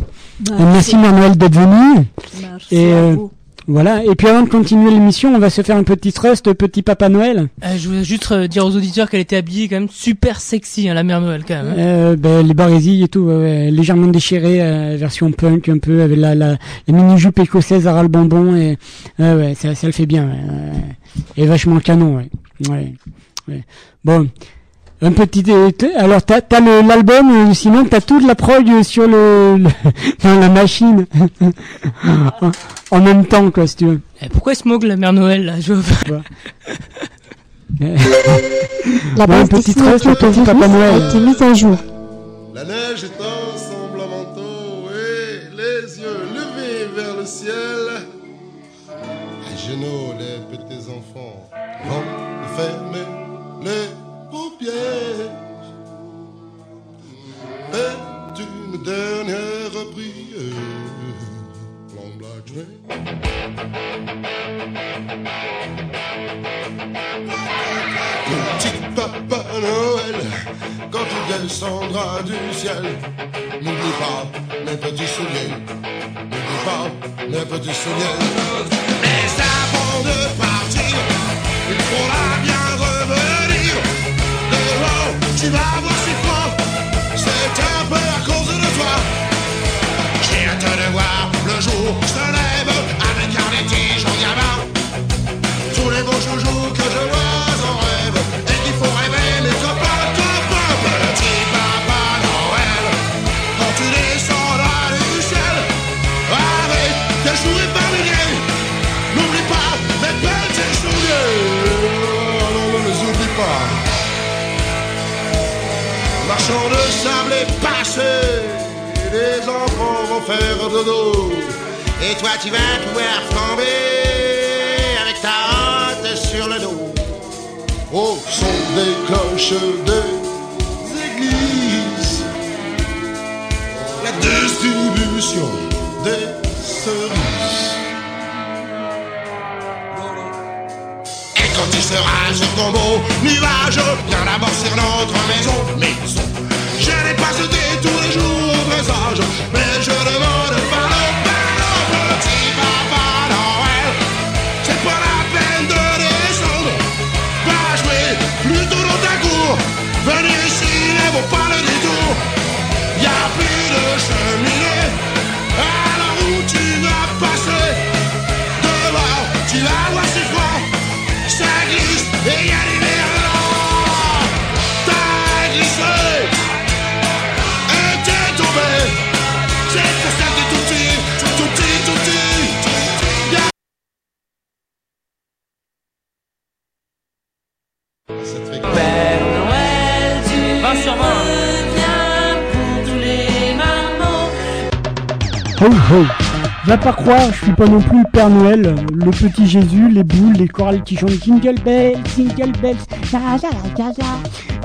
Euh, Merci Mère Noël d'être venue. Merci Et à euh, vous. Voilà. Et puis avant de continuer l'émission, on va se faire un petit trust, petit Papa Noël. Euh, je voulais juste euh, dire aux auditeurs qu'elle était habillée quand même super sexy, hein, la mère Noël quand même. hein. Euh, ben, les barésilles et tout, ouais, légèrement déchirées, euh, version punk un peu, avec la, la, la mini jupe écossaise à ras le bonbon et ouais, ouais, ça, ça le fait bien. ouais, ouais. Et vachement canon, ouais. ouais, ouais. Bon, un petit. Alors t'as t'as le- l'album, euh, sinon t'as toute la prog euh, sur le, le- dans la machine en, en même temps quoi, si tu veux. Eh, pourquoi il se moque la mère Noël là je... La Bon, un base petit Disney trust, Photo petit Papa Noël. a été mise à jour. La neige est un semblant manteau et les yeux levés vers le ciel. À genoux, les petits enfants vont fermer les paupières. Et une dernière prière. Long Black. Petit Papa Noël, quand tu descendras du ciel, n'oublie pas mes petits souliers, n'oublie pas mes petits souliers. Mais avant de partir, il faudra bien c'est un peu à cause de toi. J'ai hâte de voir le jour Marchand de sable est passé les enfants vont faire dodo Et toi tu vas pouvoir flamber avec ta hâte sur le dos. Au son des cloches des églises, la distribution des cerises. Et quand tu seras sur ton beau nuage, viens d'abord sur notre maison, maison. Va pas croire, je suis pas non plus Père Noël, le petit Jésus, les boules, les chorales qui chantent Jingle Bells, Jingle Bells, ya, ya, ya, ya.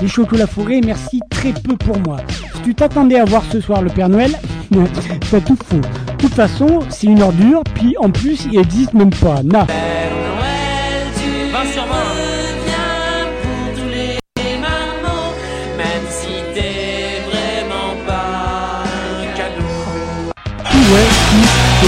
les chocolats fourrés, merci très peu pour moi. Si tu t'attendais à voir ce soir le Père Noël, t'as tout faux. De toute façon, c'est une ordure, puis en plus, il existe même pas. Na. Père Noël, tu 20 sur 20.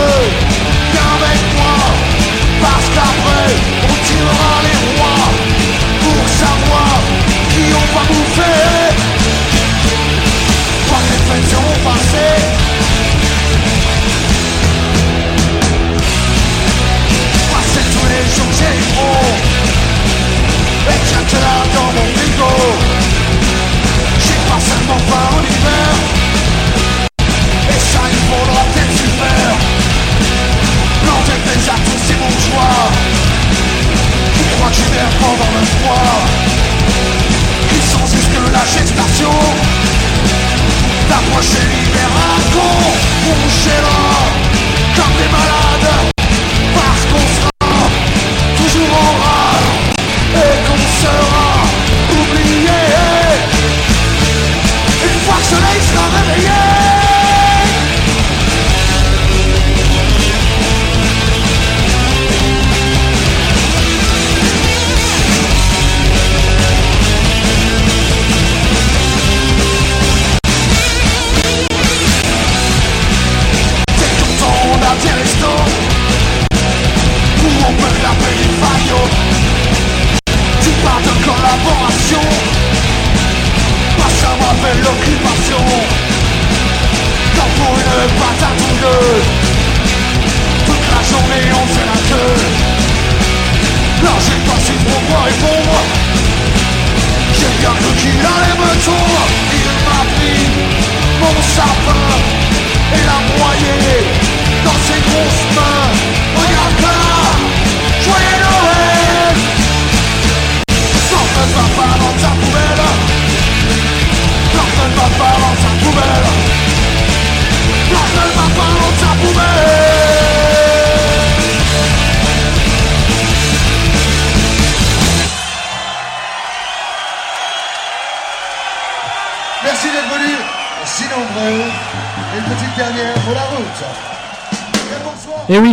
veux qu'avec moi Parce qu'après on tirera les rois Pour savoir qui on va bouffer Pas réflexion passée Passer tous les jours j'ai trop Et j'ai là dans mon frigo J'ai pas seulement pas en hiver. j'apprécie mon choix. Je crois que je vais reprendre un poids Puissance jusque la gestation D'approcher libération Pour boucher Comme des malades. Parce qu'on sera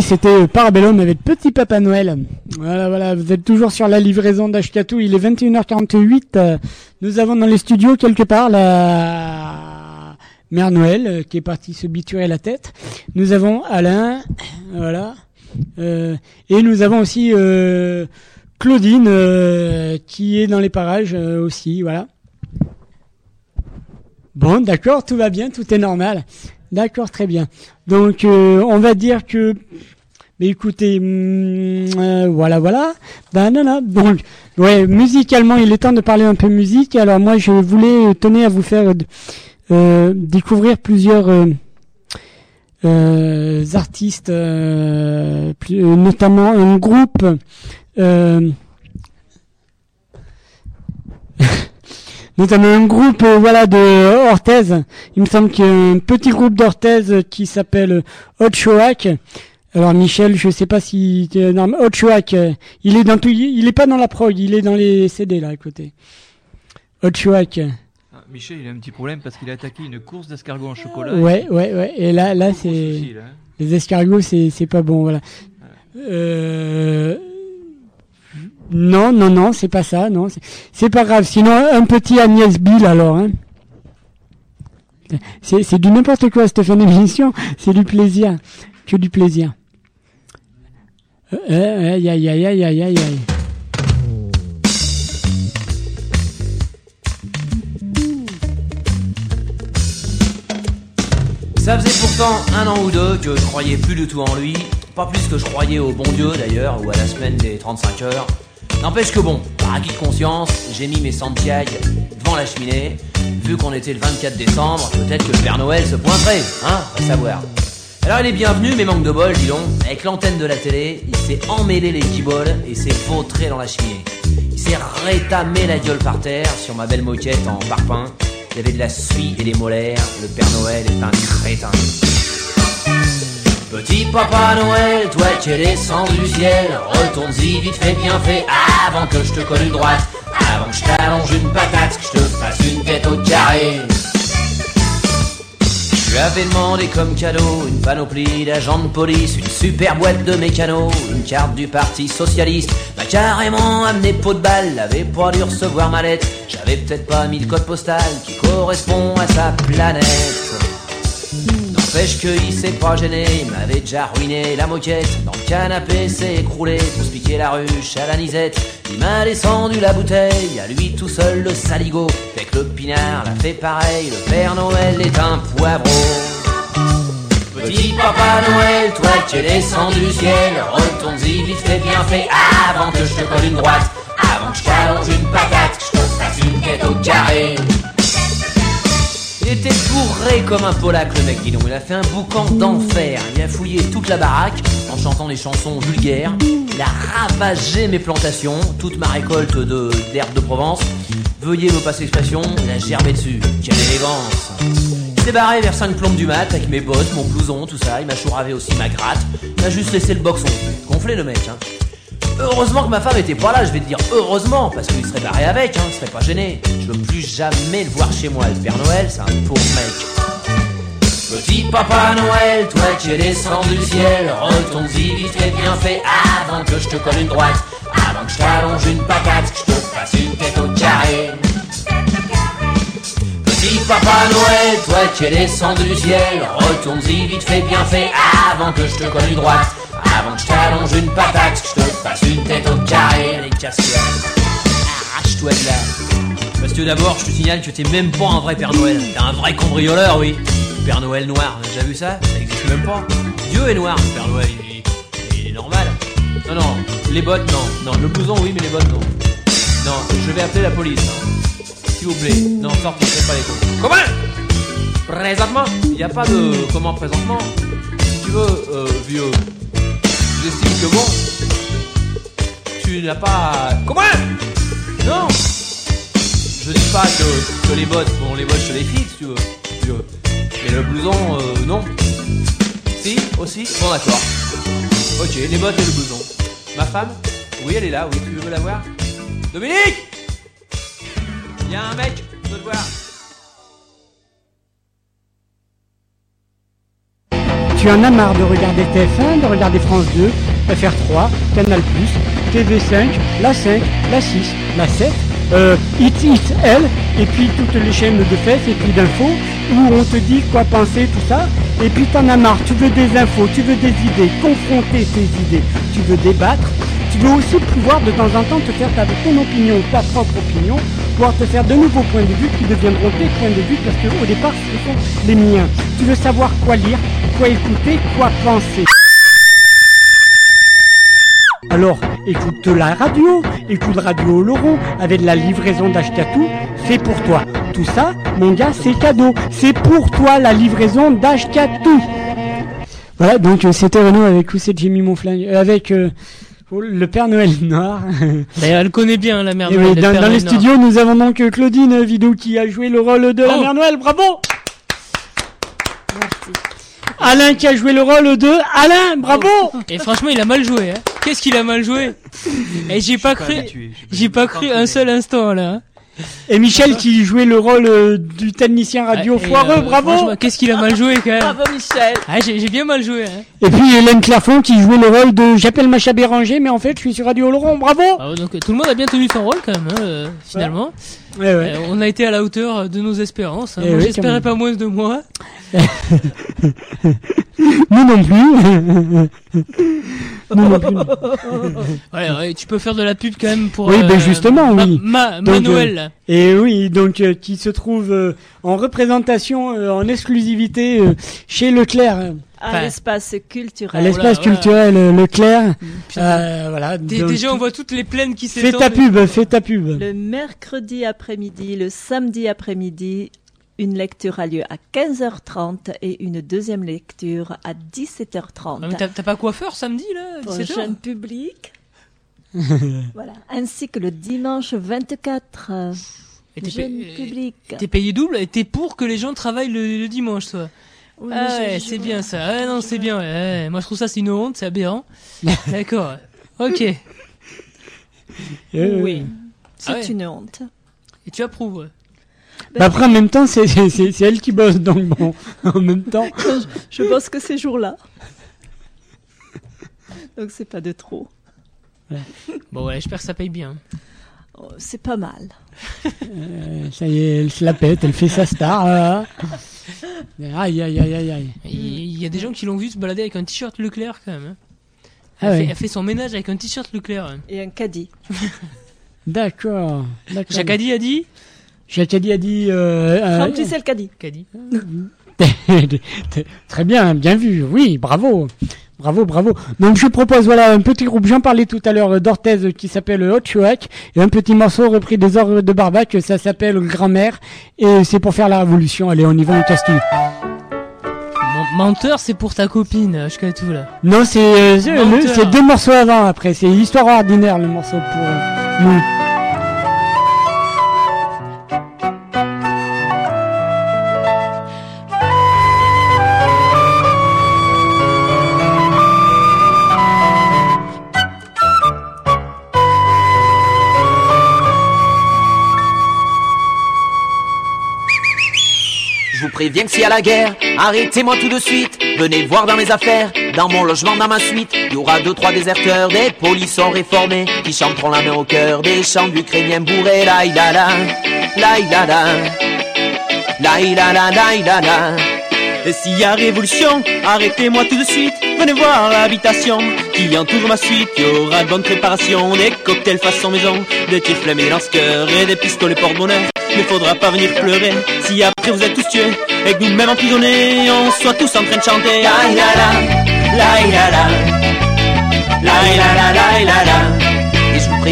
c'était euh, Parabellum avec Petit Papa Noël. Voilà, voilà, vous êtes toujours sur la livraison d'Ashkatou, il est 21h48. euh, Nous avons dans les studios quelque part la Mère Noël euh, qui est partie se biturer la tête. Nous avons Alain, voilà. Et nous avons aussi Claudine qui est dans les parages aussi, voilà. Bon, d'accord, tout va bien, tout est normal. D'accord, très bien. Donc, on va dire que, mais écoutez, hum, euh, voilà, voilà. Non, non. Donc, ouais, musicalement, il est temps de parler un peu musique. Alors moi, je voulais euh, tenir à vous faire euh, découvrir plusieurs euh, artistes, notamment un groupe. Notamment un groupe voilà de Orthez. Il me semble qu'il y a un petit groupe d'Orthez qui s'appelle Hot Shoak. Alors Michel, je sais pas si t'es- non, mais Hot Shoak, euh, il est dans tout, il est pas dans la prog, il est dans les CD là à côté. Ah, Michel, il a un petit problème parce qu'il a attaqué une course d'escargots en chocolat. Ouais, ouais, ouais. Et là, là, c'est hein. les escargots, c'est c'est pas bon, voilà. Euh... Non, non, non, c'est pas ça, non, c'est- pas grave. Sinon, un petit Agnès Bill alors. Hein. C'est c'est du n'importe quoi cette fin d'émission. C'est du plaisir, que du plaisir. Aïe, aïe, aïe, aïe, aïe, aïe, aïe. Ça faisait pourtant un an ou deux que je croyais plus du tout en lui, pas plus que je croyais au bon Dieu d'ailleurs, ou à la semaine des 35 heures. N'empêche que bon, par acquis de conscience, j'ai mis mes Santiago devant la cheminée. Vu qu'on était le 24 décembre, peut-être que le Père Noël se pointerait, hein, à savoir. Alors il est bienvenu, mais manque de bol, dis donc. Avec l'antenne de la télé, il s'est emmêlé les guiboles et s'est vautré dans la cheminée. Il s'est rétamé la gueule par terre sur ma belle moquette en parpaing. Il avait de la suie et des molaires. Le Père Noël est un crétin. Petit Papa Noël, toi qui es descendu du ciel, retourne-y vite fait bien fait avant que je te colle une droite, avant que je t'allonge une patate, que je te fasse une tête au carré. Je lui avais demandé comme cadeau une panoplie d'agents de police, une super boîte de mécano, une carte du parti socialiste. M'a carrément amené pot de balle, avait pas dû recevoir ma lettre. J'avais peut-être pas mis le code postal qui correspond à sa planète. N'empêche qu'il s'est pas gêné, il m'avait déjà ruiné la moquette. Dans le canapé s'est écroulé pour se piquer la ruche à la nisette. Il m'a descendu la bouteille, à lui tout seul le saligo. Fait que le pinard l'a fait pareil, le Père Noël est un poivreau. Petit Papa Noël, toi qui es descendu du ciel, retourne-y vite fait bien fait avant que je te colle une droite, avant que je t'allonge une patate, que je te fasse une tête au carré. Il était bourré comme un polac le mec, dis donc. Il a fait un boucan d'enfer. Il a fouillé toute la baraque en chantant des chansons vulgaires. Il a ravagé mes plantations, toute ma récolte de d'herbes de Provence. Veuillez me passer l'expression, il a gerbé dessus. Quelle élégance Il s'est barré vers 5 plombes du mat avec mes bottes, mon blouson, tout ça. Il m'a chouravé aussi ma gratte. Il a juste laissé le boxon. Gonflé le mec, hein. Heureusement que ma femme était pas là, je vais te dire heureusement, parce qu'il serait barré avec, hein, il serait pas gêné. Je veux plus jamais le voir chez moi. Le Père Noël, c'est un pauvre mec. Petit Papa Noël, toi qui es descendu du ciel, retourne-y vite fait bien fait avant que je te colle une droite, avant que je t'allonge une patate, que je te fasse une tête au carré. Petit Papa Noël, toi qui es descendu du ciel, retourne-y vite fait bien fait avant que je te colle une droite, avant que je t'allonge une patate, que je te fasse une tête au carré. Allez, casse-toi. Arrache-toi de là. Parce que d'abord, je te signale que t'es même pas un vrai Père Noël. T'es un vrai cambrioleur, oui. Père Noël noir, t'as déjà vu ça Ça existe même pas. Dieu est noir, Père Noël, il est, normal. Non, non, les bottes, non. Non, le blouson, oui, mais les bottes, non. Non, je vais appeler la police. s'il vous plaît. Non, sortez, faites pas les cons. Comment? Présentement, il n'y a pas de. Comment présentement Si tu veux, euh, vieux, que bon. Tu n'as pas. Comment Non Je dis pas que, que les bottes, bon, les bottes, je les fixe, tu veux. vieux. Mais le blouson, euh, non. Si, aussi Bon, d'accord. Ok, les bottes et le blouson. Ma femme Oui, elle est là, oui, tu veux la voir? Dominique Il y a un mec, je veux te voir. Tu en as marre de regarder TF1, de regarder France 2, FR3, Canal+, TV5, la 5, la 6, la 7, euh, Elle, et puis toutes les chaînes de fesses et puis d'infos, où on te dit quoi penser, tout ça, et puis t'en as marre, tu veux des infos, tu veux des idées, confronter tes idées, tu veux débattre, tu veux aussi pouvoir de temps en temps te faire ta ton opinion, ta propre opinion, pouvoir te faire de nouveaux points de vue qui deviendront tes points de vue parce qu'au départ ce sont les miens. Tu veux savoir quoi lire, quoi écouter, quoi penser. Alors, écoute la radio, écoute Radio Laurent avec la livraison d'Ashkatou, c'est pour toi. Tout ça, mon gars, c'est cadeau. C'est pour toi la livraison d'Ashkatou. Voilà, donc euh, c'était Renaud avec où c'est j'ai mis mon flingue euh, avec euh, le Père Noël noir. D'ailleurs, elle connaît bien la mère Et Noël, oui, le dans, dans les studios, nous avons donc euh, Claudine Vidou qui a joué le rôle de la Oh. Mère Noël. Bravo Alain qui a joué le rôle de Alain. Bravo Et franchement, il a mal joué. Hein. Qu'est-ce qu'il a mal joué? Et j'ai pas cru, j'ai pas cru un seul instant là. Et Michel qui jouait le rôle euh, du technicien radio Et, foireux. euh, bravo Qu'est-ce qu'il a mal joué quand même Bravo Michel. Ah, j'ai bien mal joué. Hein. Et puis Hélène Clafond qui jouait le rôle de J'appelle Macha Béranger, mais en fait je suis sur Radio Laurent. Bravo Ah, donc euh, tout le monde a bien tenu son rôle quand même, hein, euh, finalement. Ouais, ouais. Euh, on a été à la hauteur de nos espérances. hein. Eh Moi, oui, j'espérais pas moins de moi. Nous non plus. Nous non plus. Ouais, ouais, tu peux faire de la pub quand même pour. Oui, euh, ben justement, ma, oui. Ma, Donc, Manuel. euh, et oui, donc euh, qui se trouve euh, en représentation, euh, en exclusivité euh, chez Leclerc, À Enfin, l'espace à culturel. l'espace voilà. culturel euh, Leclerc. Euh, voilà. Donc, déjà, on voit toutes les plaines qui Fais s'étendent. ta pub, fais ta pub. Le mercredi après-midi, le samedi après-midi, une lecture a lieu à 15h30 et une deuxième lecture à 17h30. Ah, mais t'as pas coiffeur samedi là pour 17 heures jeune public. voilà. Ainsi que le dimanche 24. euh, Et jeune public. T'es payé double et t'es pour que les gens travaillent le, le dimanche, toi. Oui, ah ouais, c'est bien ça. Ah non, c'est bien. ouais. Moi, je trouve ça c'est une honte, c'est aberrant. D'accord. Ok. Et Euh, Oui. C'est Ah ouais. une honte. tu approuves. Bah après, en même temps, c'est c'est- c'est c'est elle qui bosse, donc bon, en même temps. je, je bosse que ces jours-là. Donc c'est pas de trop. Bon, ouais, j'espère que ça paye bien. Oh, C'est pas mal. Euh, ça y est, elle se la pète, elle fait sa star. là. Aïe, aïe, aïe, aïe, aïe. Il il y a des gens qui l'ont vu se balader avec un t-shirt Leclerc quand même. hein. Ah Elle, ouais. fait, elle fait son ménage avec un t-shirt Leclerc. hein. Et un caddie. D'accord. Jacques a dit? Addy a dit. Euh, euh. Très bien, bien vu. Oui, bravo. Bravo, bravo. Donc je propose voilà un petit groupe. J'en parlais tout à l'heure d'Orthez qui s'appelle Hot Chouac et un petit morceau repris des ordres de Barbac. Ça s'appelle Grand-mère et c'est pour faire la révolution. Allez, on y va, on casse Menteur, c'est pour ta copine, je connais tout là. Non, c'est euh, c'est- deux morceaux avant. Après, c'est Histoire ordinaire le morceau pour euh, nous. Vous préviens que y a la guerre, arrêtez-moi tout de suite. Venez voir dans mes affaires, dans mon logement, dans ma suite. Il y aura deux, trois déserteurs, des polissons réformés, qui chanteront la main au cœur, des chants d'Ukrainiens bourrés. La la la la. Et s'il y a révolution, arrêtez-moi tout de suite. Venez voir l'habitation qui entoure ma suite. Il y aura de bonnes préparations, des cocktails façon maison, des tirs flammés des lance-cœurs et des pistolets porte-bonheur. Mais faudra pas venir pleurer si après vous êtes tous tués et que nous-mêmes emprisonnés, on soit tous en train de chanter. La la, la la la la la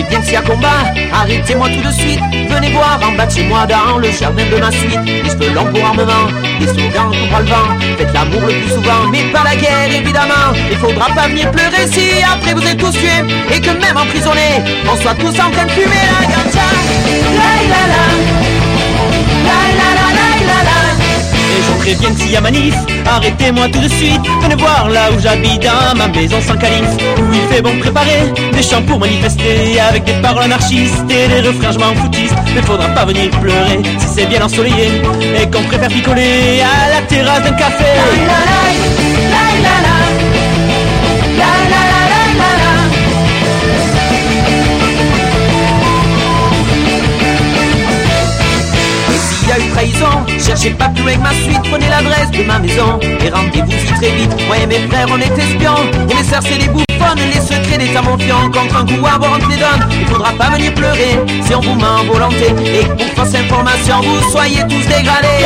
préviens que s'il y a combat, arrêtez-moi tout de suite. Venez voir en bas chez moi dans le jardin de ma suite. Des cheveux longs pour armement, des slogans contre le vent. Faites l'amour le plus souvent, mais pas la guerre évidemment. Il faudra pas venir pleurer si après vous êtes tous tués. Et que même emprisonnés, on soit tous en train de fumer la ganja. Que s'il y a manif, arrêtez-moi tout de suite. Venez voir là où j'habite, dans ma maison sans calife. Où il fait bon préparer des chants pour manifester. Avec des paroles anarchistes et des refrains je m'en foutiste. Mais faudra pas venir pleurer si c'est bien ensoleillé. Et qu'on préfère picoler à la terrasse d'un café. S'il y a eu trahison, cherchez pas plus que ma suite, prenez l'adresse de ma maison et rendez-vous très vite. Moi et mes frères, on est espions, et mes sœurs, c'est des bouffonnes, les secrets des confiants contre un coup à voir entre les donnes. Il faudra pas venir pleurer si on vous en volonté et pour fausse information, vous soyez tous dégradés.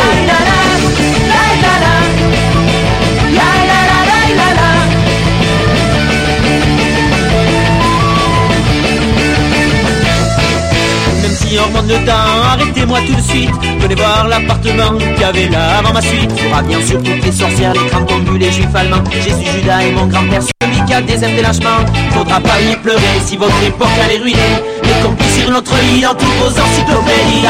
Temps, arrêtez-moi tout de suite. Venez voir l'appartement qu'il avait là avant ma suite. Faudra bien sûr toutes les sorcières, les crampons les juifs allemands. Jésus, Judas et mon grand-père, celui qui a des aimes lâchement. Faudra pas y pleurer si votre époque elle est ruinée. Mais qu'on sur notre lit dans tous vos encyclopédies.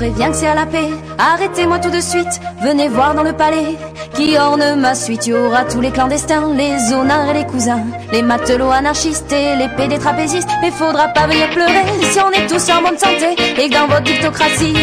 Préviens que c'est à la paix. Arrêtez-moi tout de suite. Venez voir dans le palais qui orne ma suite. Y aura tous les clandestins, les zonards et les cousins, les matelots anarchistes et les PD trapézistes. Mais faudra pas venir pleurer si on est tous en bonne santé et dans votre dictocratie.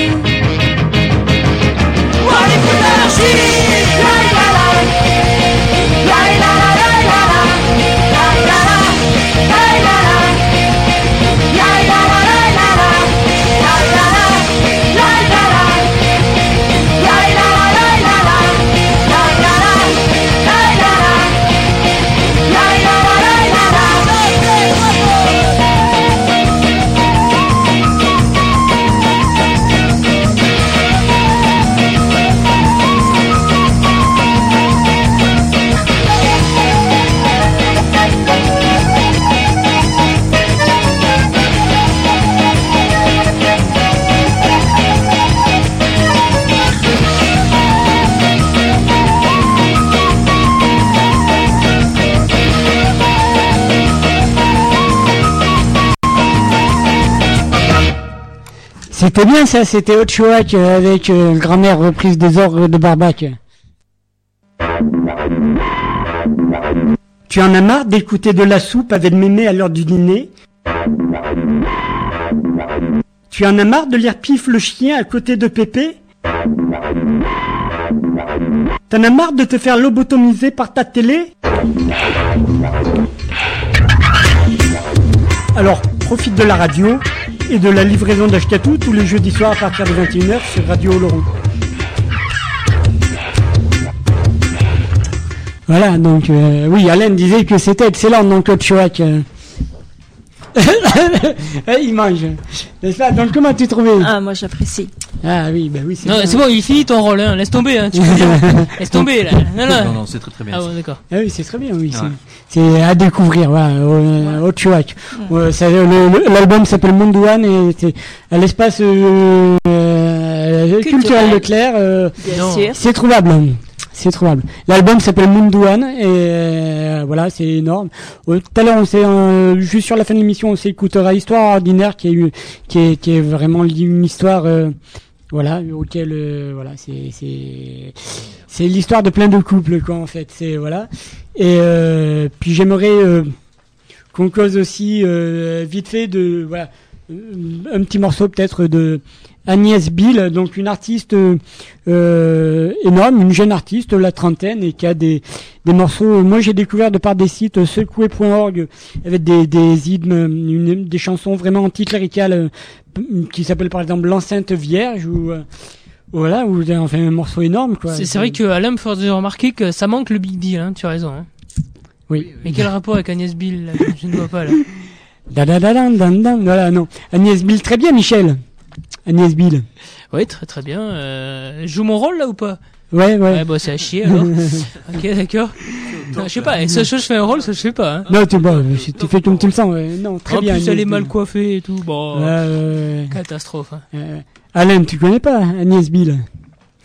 C'était bien ça, c'était Ochoac euh, avec euh, grand-mère reprise des ordres de Barbac. Tu en as marre d'écouter de la soupe avec mémé à l'heure du dîner? Tu en as marre de lire Pif le chien à côté de Pépé? T'en as marre de te faire lobotomiser par ta télé? Alors, profite de la radio et de la livraison d'Ashkatou tous les jeudis soirs à partir de 21h sur Radio Oloron. Voilà, donc euh, oui, Alain disait que c'était excellent, donc Claude Chouac. euh. Eh, il mange, n'est-ce pas? Donc comment tu trouvais Ah, moi j'apprécie. Ah oui, bah oui, c'est Non, c'est bon, il finit ton rôle, hein. laisse tomber, hein. tu peux dire. laisse tomber là. Non, non, Non, non, c'est très, très bien, Ah ouais, d'accord. Ah oui, c'est très bien, oui. c'est- Ouais. C'est à découvrir, voilà, au, au Chouac. Ouais, ça- le- le- L'album s'appelle Mondouane et c'est à l'espace euh, euh, culturel. Leclerc. euh, Bien Non. sûr. C'est trouvable. C'est trouvable. L'album s'appelle Mundouane et euh, voilà, c'est énorme. Euh, Tout à l'heure, on s'est euh, juste sur la fin de l'émission, on s'écoutera Histoire ordinaire qui est eu, qui est, qui est vraiment une histoire. voilà, auquel voilà, c'est c'est c'est l'histoire de plein de couples quoi en fait, c'est voilà. Et puis j'aimerais euh, qu'on cause aussi vite fait de voilà un petit morceau peut-être de Agnès Bill, donc une artiste euh, euh, énorme, une jeune artiste, la trentaine, et qui a des, des morceaux. Moi, j'ai découvert de par des sites secoué.org avec des des hymnes, une- des chansons vraiment anticléricales euh, qui s'appellent par exemple l'enceinte vierge ou euh, voilà, ou enfin un morceau énorme quoi. C'est vrai que Alain me faisait remarquer que ça manque le Big Deal, hein, tu as raison. Hein. Oui. Mais quel rapport avec Agnès Bill là? Je ne vois pas là. Da da da dan dan dan. Voilà, non. Agnès Bill, très bien, Michel. Agnès Bill. Oui, très très bien. Euh, je joue mon rôle là ou pas? Ouais, ouais. Ouais, bah c'est à chier alors. ok, d'accord. Non, Je sais pas, et ça, je fais un rôle, ça je fais pas. Hein. Non, tu, bon, tu fais comme tu le sens. ouais. Non, très en bien. plus, elle est mal Bill. coiffée et tout. Bon, catastrophe. hein. Euh, Alain, tu connais pas Agnès Bill?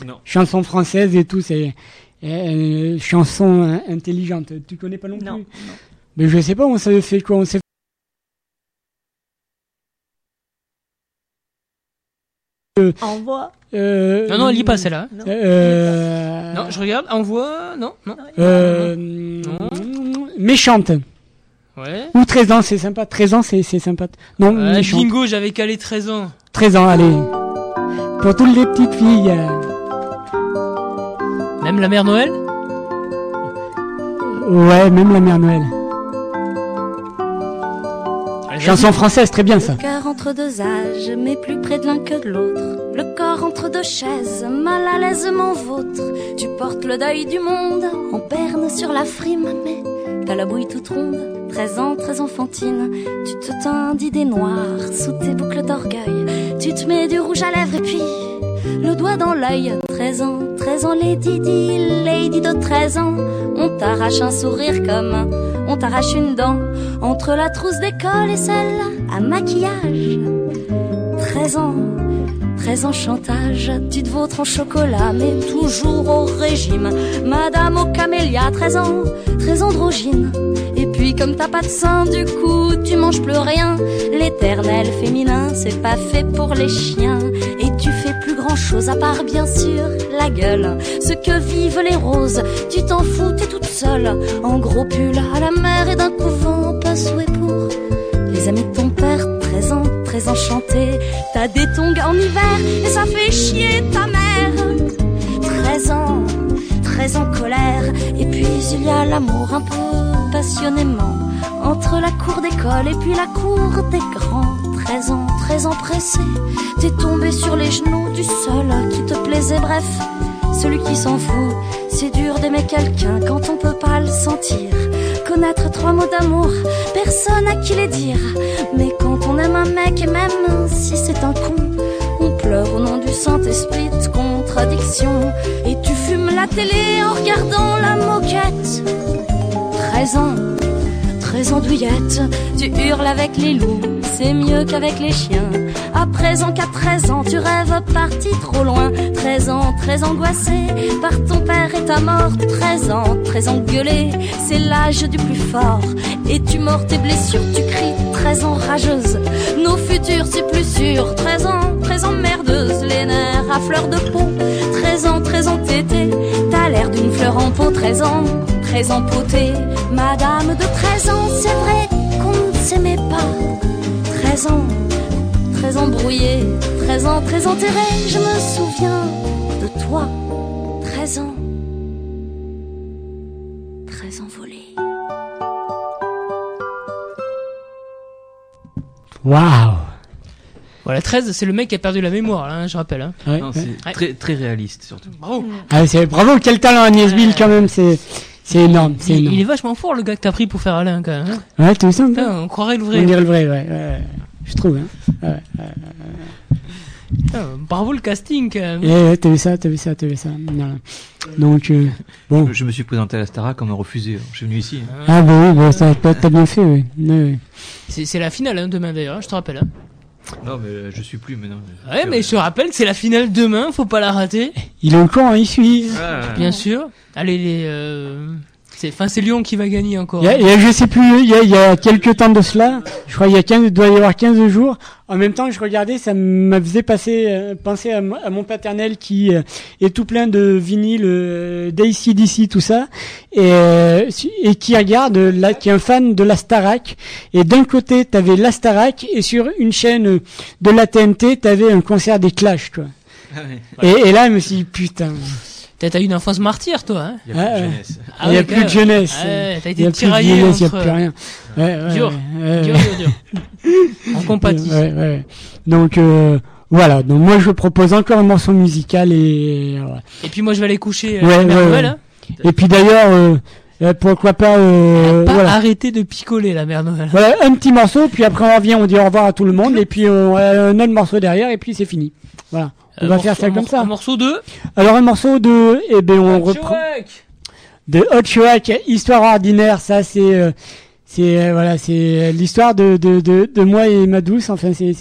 Non. Chanson française et tout, c'est euh, chanson intelligente. Tu connais pas non plus? Non, Mais je sais pas, on s'avait fait quoi? On s'est Euh, Envoie. euh, Non, non, elle lit pas celle-là. hein. Euh, Non, je regarde, envoie. Non, non. euh, méchante. Ouais. Ou 13 ans, c'est sympa. 13 ans, c'est c'est sympa. Non, Euh, méchante. bingo, j'avais calé 13 ans. 13 ans, allez. Pour toutes les petites filles. Même la mère Noël? Ouais, même la mère Noël. Chanson française, très bien ça. Le cœur entre deux âges, mais plus près de l'un que de l'autre. Le corps entre deux chaises, mal à l'aise mon vôtre. Tu portes le deuil du monde, en berne sur la frime, mais t'as la bouille toute ronde. 13 ans, très enfantine, tu te teins d'idées noires sous tes boucles d'orgueil. Tu te mets du rouge à lèvres et puis le doigt dans l'œil. 13 ans, 13 ans, Lady Di, Lady de 13 ans. On t'arrache un sourire comme on t'arrache une dent entre la trousse d'école et celle à maquillage. 13 ans, 13 ans chantage, tu te vautres en chocolat, mais toujours au régime. Madame au camélia, 13 ans, très androgyne. Et puis comme t'as pas de sein, du coup tu manges plus rien. L'éternel féminin, c'est pas fait pour les chiens. Plus grand chose à part bien sûr la gueule. Ce que vivent les roses, tu t'en fous, t'es toute seule. En gros pull à la mer et d'un couvent, pas souhait pour les amis de ton père, 13 ans, très enchanté. T'as des tongs en hiver et ça fait chier ta mère. 13 ans, très en colère. Et puis il y a l'amour un peu passionnément. Entre la cour d'école et puis la cour des grands. 13 ans, très empressé. T'es tombé sur les genoux du seul qui te plaisait. Bref, celui qui s'en fout, c'est dur d'aimer quelqu'un quand on peut pas le sentir. Connaître trois mots d'amour, personne à qui les dire. Mais quand on aime un mec, et même si c'est un con, on pleure au nom du Saint-Esprit de contradiction. Et tu fumes la télé en regardant la moquette. 13 ans, 13 ans douillette, tu hurles avec les loups, c'est mieux qu'avec les chiens. À présent qu'à 13 ans, tu rêves parti trop loin. 13 ans, très angoissé par ton père et ta mort. 13 ans, très engueulé, c'est l'âge du plus fort. Et tu mords tes blessures, tu cries 13 ans rageuse. Nos futurs, c'est plus sûr. 13 ans, très emmerdeuse, les nerfs à fleur de peau. 13 ans, très entêtée, t'as l'air d'une fleur en pot. 13 ans, très empotée, madame de 13 ans, c'est vrai qu'on ne s'aimait pas. 13 ans, très embrouillé, 13 ans, très enterré, je me souviens de toi. 13 ans, très envolé. Waouh Voilà, 13, c'est le mec qui a perdu la mémoire, là, hein, je rappelle. Hein. Ouais, Non, ouais. très, très réaliste surtout. Bravo. Ah, bravo, quel talent Agnès Bill quand même, c'est c'est énorme, c'est Il, énorme. il est vachement fort, le gars que t'as pris pour faire Alain, quand même. hein. Ouais, le sens Putain, on croirait le vrai. On dirait le vrai, ouais, ouais. Je trouve, hein. Ouais. Putain, bravo le casting, quand même. Eh, ouais, t'as vu ça, t'as vu ça, t'as vu ça. Voilà. Donc, euh, bon. Je, je me suis présenté à la Starac, on m'a refusé. Je suis venu ici. hein. Ah, bah oui, bah, ça, t'as bien fait, oui. Ouais, ouais. C'est c'est la finale, hein, demain, d'ailleurs, hein, je te rappelle. Hein. Non, mais euh, je suis plus maintenant. Ouais, mais je te rappelle que c'est la finale demain, faut pas la rater. Il est au courant, il suit. Ah, Bien sûr. Allez, les... Euh... C'est enfin, c'est Lyon qui va gagner encore. Il y a, il y a- je sais plus, il y a, il y a quelques temps de cela, je crois il y a 15, il doit y avoir 15 jours, en même temps je regardais, ça me faisait passer, euh, penser à, mo- à mon paternel qui euh, est tout plein de vinyles euh, d'ACDC, tout ça, et, euh, et qui regarde, là, qui est un fan de la Starac, et d'un côté t'avais la Starac, et sur une chaîne de la TNT, t'avais un concert des Clash, quoi. Ah ouais. Et, et là je me suis dit, putain... T'as eu une enfance martyre, toi. Hein il n'y a, plus de ah jeunesse. Ah, ouais, il n'y a plus de jeunesse. Il n'y a plus rien. Ouais, dur, dur, dur, dur. On. Donc euh, voilà. Donc moi je propose encore un morceau musical et. Et puis moi je vais aller coucher. Euh, Noël, hein. et puis d'ailleurs. Euh, euh, pourquoi pas, euh, pas arrêter de picoler la mère Noël. Un petit morceau, puis après on revient, on dit au revoir à tout le monde, et puis on a un autre morceau derrière, et puis c'est fini. Voilà. On va faire ça comme ça. Un morceau de Alors un morceau de eh ben on reprend de Hot Histoire ordinaire, ça c'est euh, c'est euh, voilà, c'est l'histoire de, de, de, de, moi et ma douce, enfin c'est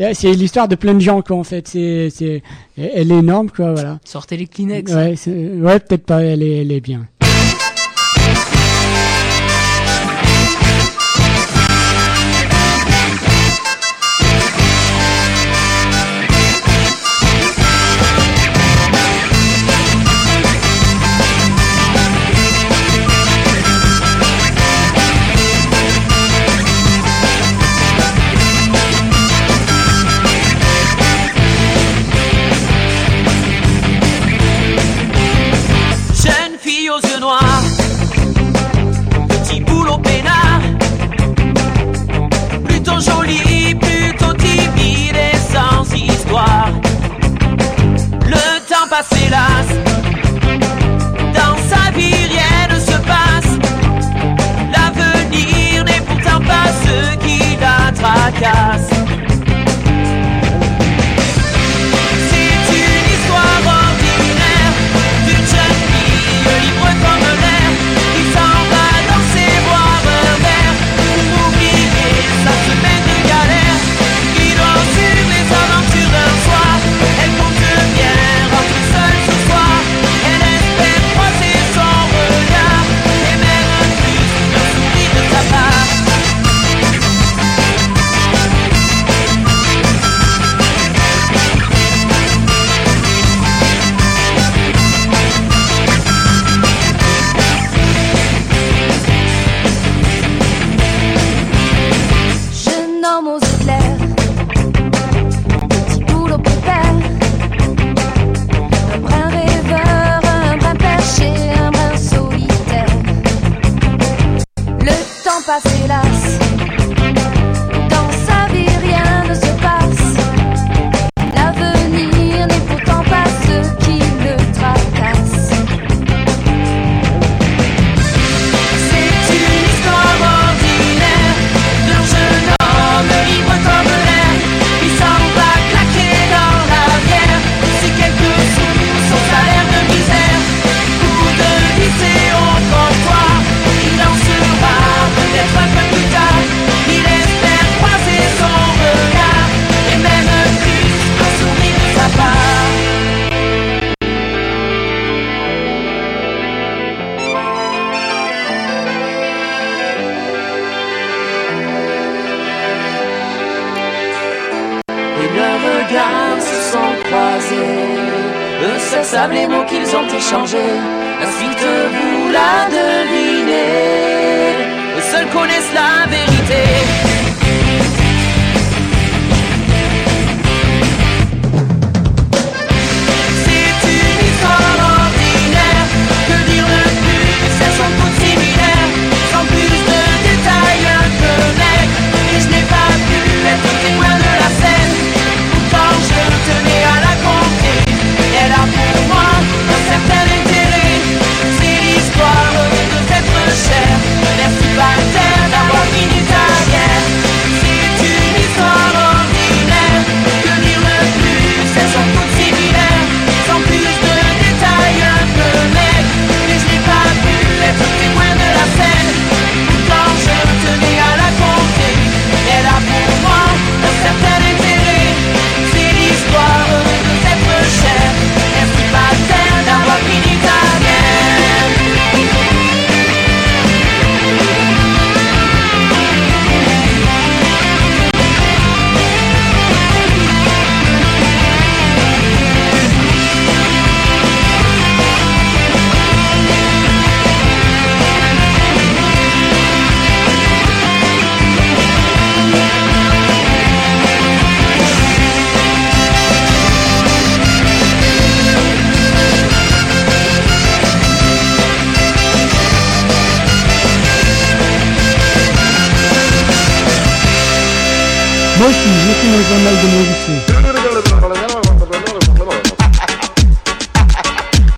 euh, c'est l'histoire de plein de gens quoi en fait, c'est c'est elle est énorme quoi voilà. Sortez les Kleenex. Ouais, ouais peut-être pas elle est elle est bien.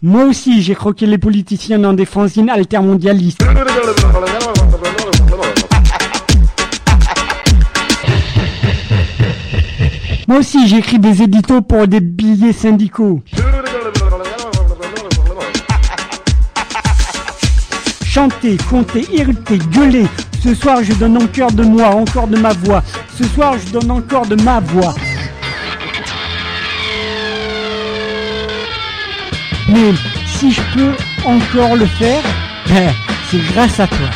Moi aussi, j'ai croqué les politiciens dans des fanzines altermondialistes. Moi aussi, j'ai écrit des éditos pour des billets syndicaux. Chanter, compter, irriter, gueuler. Ce soir, je donne encore de moi, encore de ma voix. Ce soir, je donne encore de ma voix. Mais si je peux encore le faire, ben, c'est grâce à toi.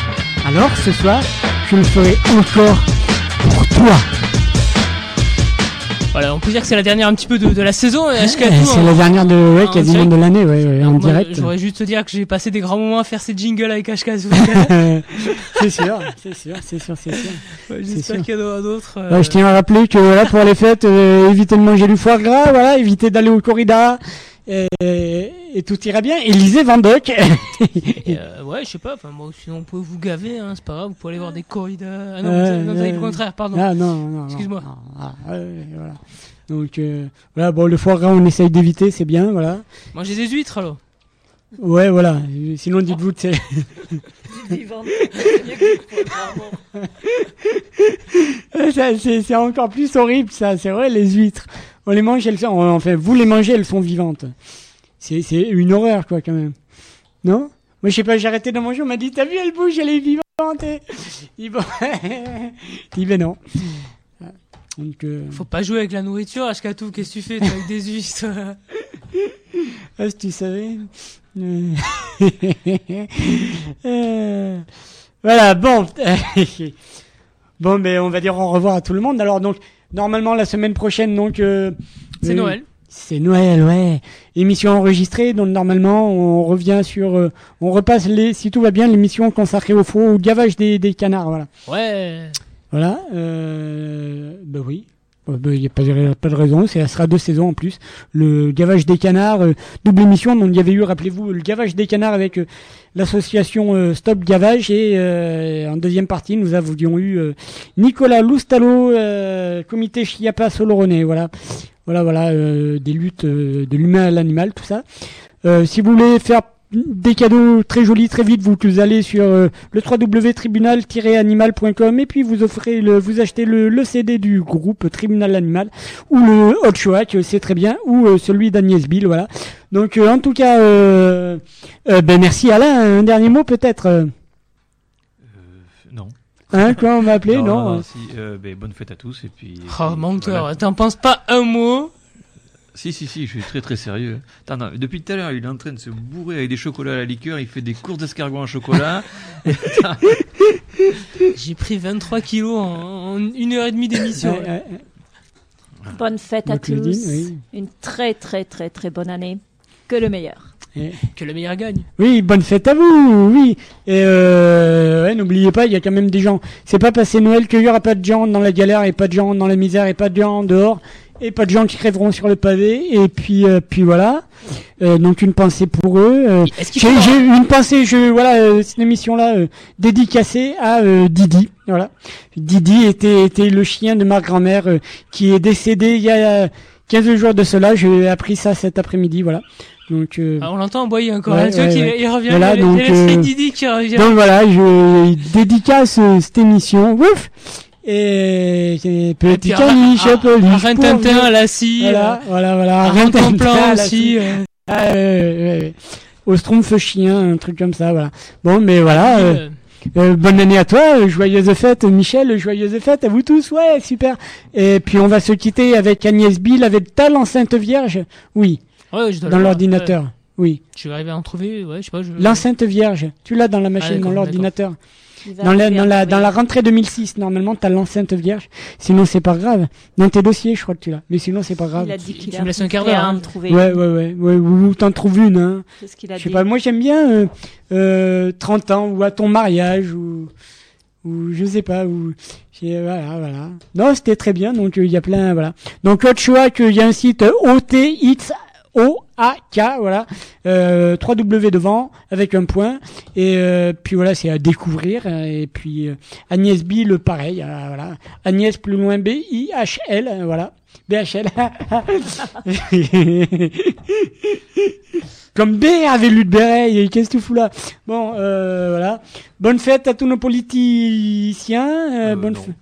Alors ce soir, je le ferai encore pour toi. Voilà, on peut dire que c'est la dernière un petit peu de, de la saison. HK2, c'est la dernière de ouais, en quasiment direct. de l'année, ouais, ouais, en Moi, direct. J'aurais juste te dire que j'ai passé des grands moments à faire ces jingles avec HK. c'est sûr, c'est sûr, c'est sûr, c'est sûr. Ouais, J'espère qu'il y en aura d'autres. euh, je tiens à rappeler que voilà, pour les fêtes, euh, évitez de manger du foie gras, voilà, évitez d'aller au corrida, et, et tout ira bien. Et lisez Van Dock. et, euh, ouais, je sais pas. Enfin, bon, sinon on peut vous gaver, hein, c'est pas grave. Vous pouvez aller voir des corridas. Ah non, Euh, vous avez- non, vous avez le contraire, pardon. Ah non, non, non. Excuse-moi. ah, ouais, voilà. Donc euh, voilà, bon, le foie gras, on essaye d'éviter, c'est bien, voilà. Mangez des huîtres alors. Ouais, voilà. Sinon, dites-vous c'est c'est encore plus horrible, ça. C'est vrai, les huîtres. On les mange, elles sont. Enfin, vous les mangez, elles sont vivantes. C'est c'est une horreur, quoi, quand même. Non? Moi, je sais pas, j'ai arrêté de manger, on m'a dit, t'as vu, elle bouge, elle est vivante. Et... Je dis, ben non. Donc, euh, Faut pas jouer avec la nourriture, HK2. Qu'est-ce que tu fais avec des huîtres Ah, si tu savais. Euh, euh, Voilà, bon. bon, mais on va dire au revoir à tout le monde. Alors, donc, normalement, la semaine prochaine, donc. euh, C'est Noël. C'est Noël, ouais. Émission enregistrée, donc normalement, on revient sur. euh, on repasse, les, si tout va bien, l'émission consacrée au faux, au gavage des, des canards, voilà. Ouais. Voilà, euh, bah oui. Il n'y a pas de, raison, ça sera deux saisons en plus. Le gavage des canards, euh, double émission, donc il y avait eu, rappelez-vous, le gavage des canards avec euh, l'association euh, Stop Gavage et euh, en deuxième partie, nous avions eu euh, Nicolas Loustalo, euh, comité Chiapa Soloronais, voilà. Voilà, voilà, euh, des luttes euh, de l'humain à l'animal, tout ça. Euh, si vous voulez faire des cadeaux très jolis très vite, vous, vous allez sur euh, le www.tribunal-animal.com et puis vous offrez le, vous achetez le, le CD du groupe Tribunal Animal ou le Hot Shoak, c'est très bien, ou euh, celui d'Agnès Bill, voilà. Donc euh, en tout cas, euh, euh, ben merci Alain, un dernier mot peut-être. euh? Non. Hein, quoi on m'a appelé, non, non, si, ben, bonne fête à tous et puis. et Oh, puis, menteur, voilà. t'en penses pas un mot? Si, si, si, je suis très très sérieux. Attends, non, depuis tout à l'heure, il est en train de se bourrer avec des chocolats à la liqueur, il fait des courses d'escargots en chocolat. J'ai pris 23 kilos en, en une heure et demie d'émission. Bonne fête à tous. oui. Une très très très très bonne année. Que le meilleur. Et- Que le meilleur gagne. Oui, bonne fête à vous, oui. Et euh, ouais, n'oubliez pas, il y a quand même des gens. C'est pas passer Noël qu'il y aura pas de gens dans la galère et pas de gens dans la misère et pas de gens dehors et pas de gens qui crèveront sur le pavé. Et puis, euh, puis voilà. Euh, donc une pensée pour eux. Euh, j'ai, une pensée, je voilà, euh, cette émission-là euh, dédicacée à euh, Didi. Voilà. Didi était était le chien de ma grand-mère euh, qui est décédé il y a 15 jours de cela. J'ai appris ça cet après-midi. Voilà. Donc euh, Ah, on l'entend envoyer encore. Ouais, ouais, ouais. il revient. Voilà, il y a- donc, il Didi qui revient. donc voilà, je dédicace cette émission. Ouf Et petit caniche, peluche. à la scie, Voilà, euh, voilà, voilà. Rintintin, aussi, euh. Ah, ouais, ouais, ouais. Au Schtroumpf chien, un truc comme ça, voilà. Bon, mais voilà. Euh, bonne année à toi, joyeuse fête Michel, joyeuse fête à vous tous, ouais, super. Et puis on va se quitter avec Agnès Bill, avec ta l'enceinte vierge, oui, Ouais, je dois dans l'ordinateur, ouais. oui. Tu vas arriver à en trouver, ouais, je sais pas. Je... L'enceinte vierge, tu l'as dans la machine, d'accord, dans l'ordinateur. Dans la, dans, la, dans la rentrée 2006, normalement, t'as l'enceinte vierge. Sinon, c'est pas grave. Dans tes dossiers, je crois que tu l'as. Mais sinon, c'est pas grave. Il a dit qu'il Tu me laisses un quart d'heure, à hein. en trouver. Ouais, ouais, ouais, ouais. Ou t'en trouves une, hein. Qu'il a Je sais dit. pas, moi j'aime bien euh, euh, 30 ans ou à ton mariage ou ou je sais pas ou voilà voilà. Non, c'était très bien donc euh, il y a plein voilà. Donc autre choix qu'il y a un site OT Hits O-A-K, voilà. Euh, 3W devant, avec un point. Et euh, puis voilà, c'est à découvrir. Et puis euh, Agnès Bill, pareil. euh, voilà. Agnès plus loin B-I-H-L, euh, voilà. B-H-L. Comme B avait lu de béret, et qu'est-ce que tu fous là? Bon, euh, voilà. Bonne fête à tous nos politiciens. bonne fête.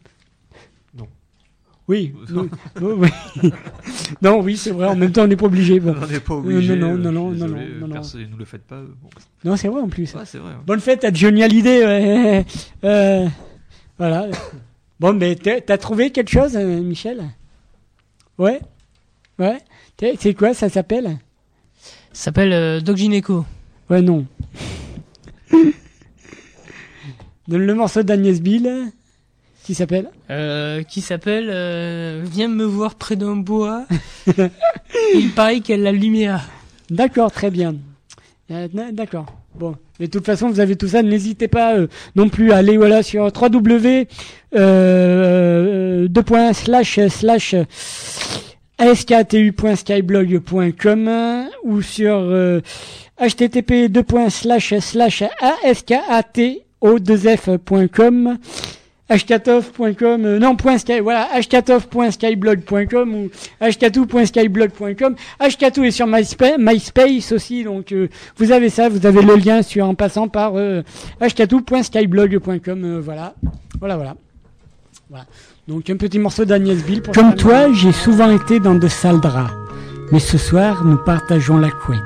Non. Oui, non, non, oui. non, oui, c'est vrai. En même temps, on n'est pas obligé. On n'est pas obligé. Non, euh, non, non, je non, non, désolé, non, non. Personne ne nous le fait pas. euh, bon. Non, c'est vrai en plus. Ouais, c'est vrai, ouais. Bonne fête à Johnny Hallyday. Ouais. Euh, voilà. Bon, mais t'as trouvé quelque chose, euh, Michel? Ouais Ouais C'est quoi, ça s'appelle? Ça s'appelle euh, Doc Gineco. Ouais, non. Donne le morceau d'Agnès Bill, qui s'appelle Euh, qui s'appelle euh, Viens me voir près d'un bois. Il paraît qu'elle a la lumière. D'accord, très bien. Euh, D'accord. Bon, mais de toute façon, vous avez tout ça. N'hésitez pas euh, non plus à aller voilà sur www euh, deux points slash slash asktu.skyblog.com ou sur euh, http slash slash askatO2f.com hkatov.com euh, non point sky voilà hkatov.skyblog.com ou hkatou.skyblog.com hkatou est sur MySpace, MySpace aussi donc euh, vous avez ça vous avez le lien sur en passant par euh, hkatou.skyblog.com euh, voilà. Voilà voilà. Voilà. Donc un petit morceau d'Agnès Bill pour comme toi j'ai souvent été dans de sales draps mais ce soir nous partageons la couette.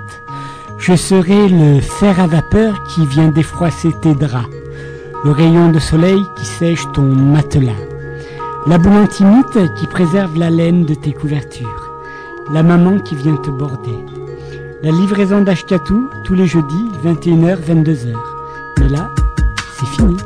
Je serai le fer à vapeur qui vient défroisser tes draps le rayon de soleil qui sèche ton matelas, la boule antimite qui préserve la laine de tes couvertures, la maman qui vient te border, la livraison d'Ashkatou tous les jeudis 21h 22h. Mais là, c'est fini.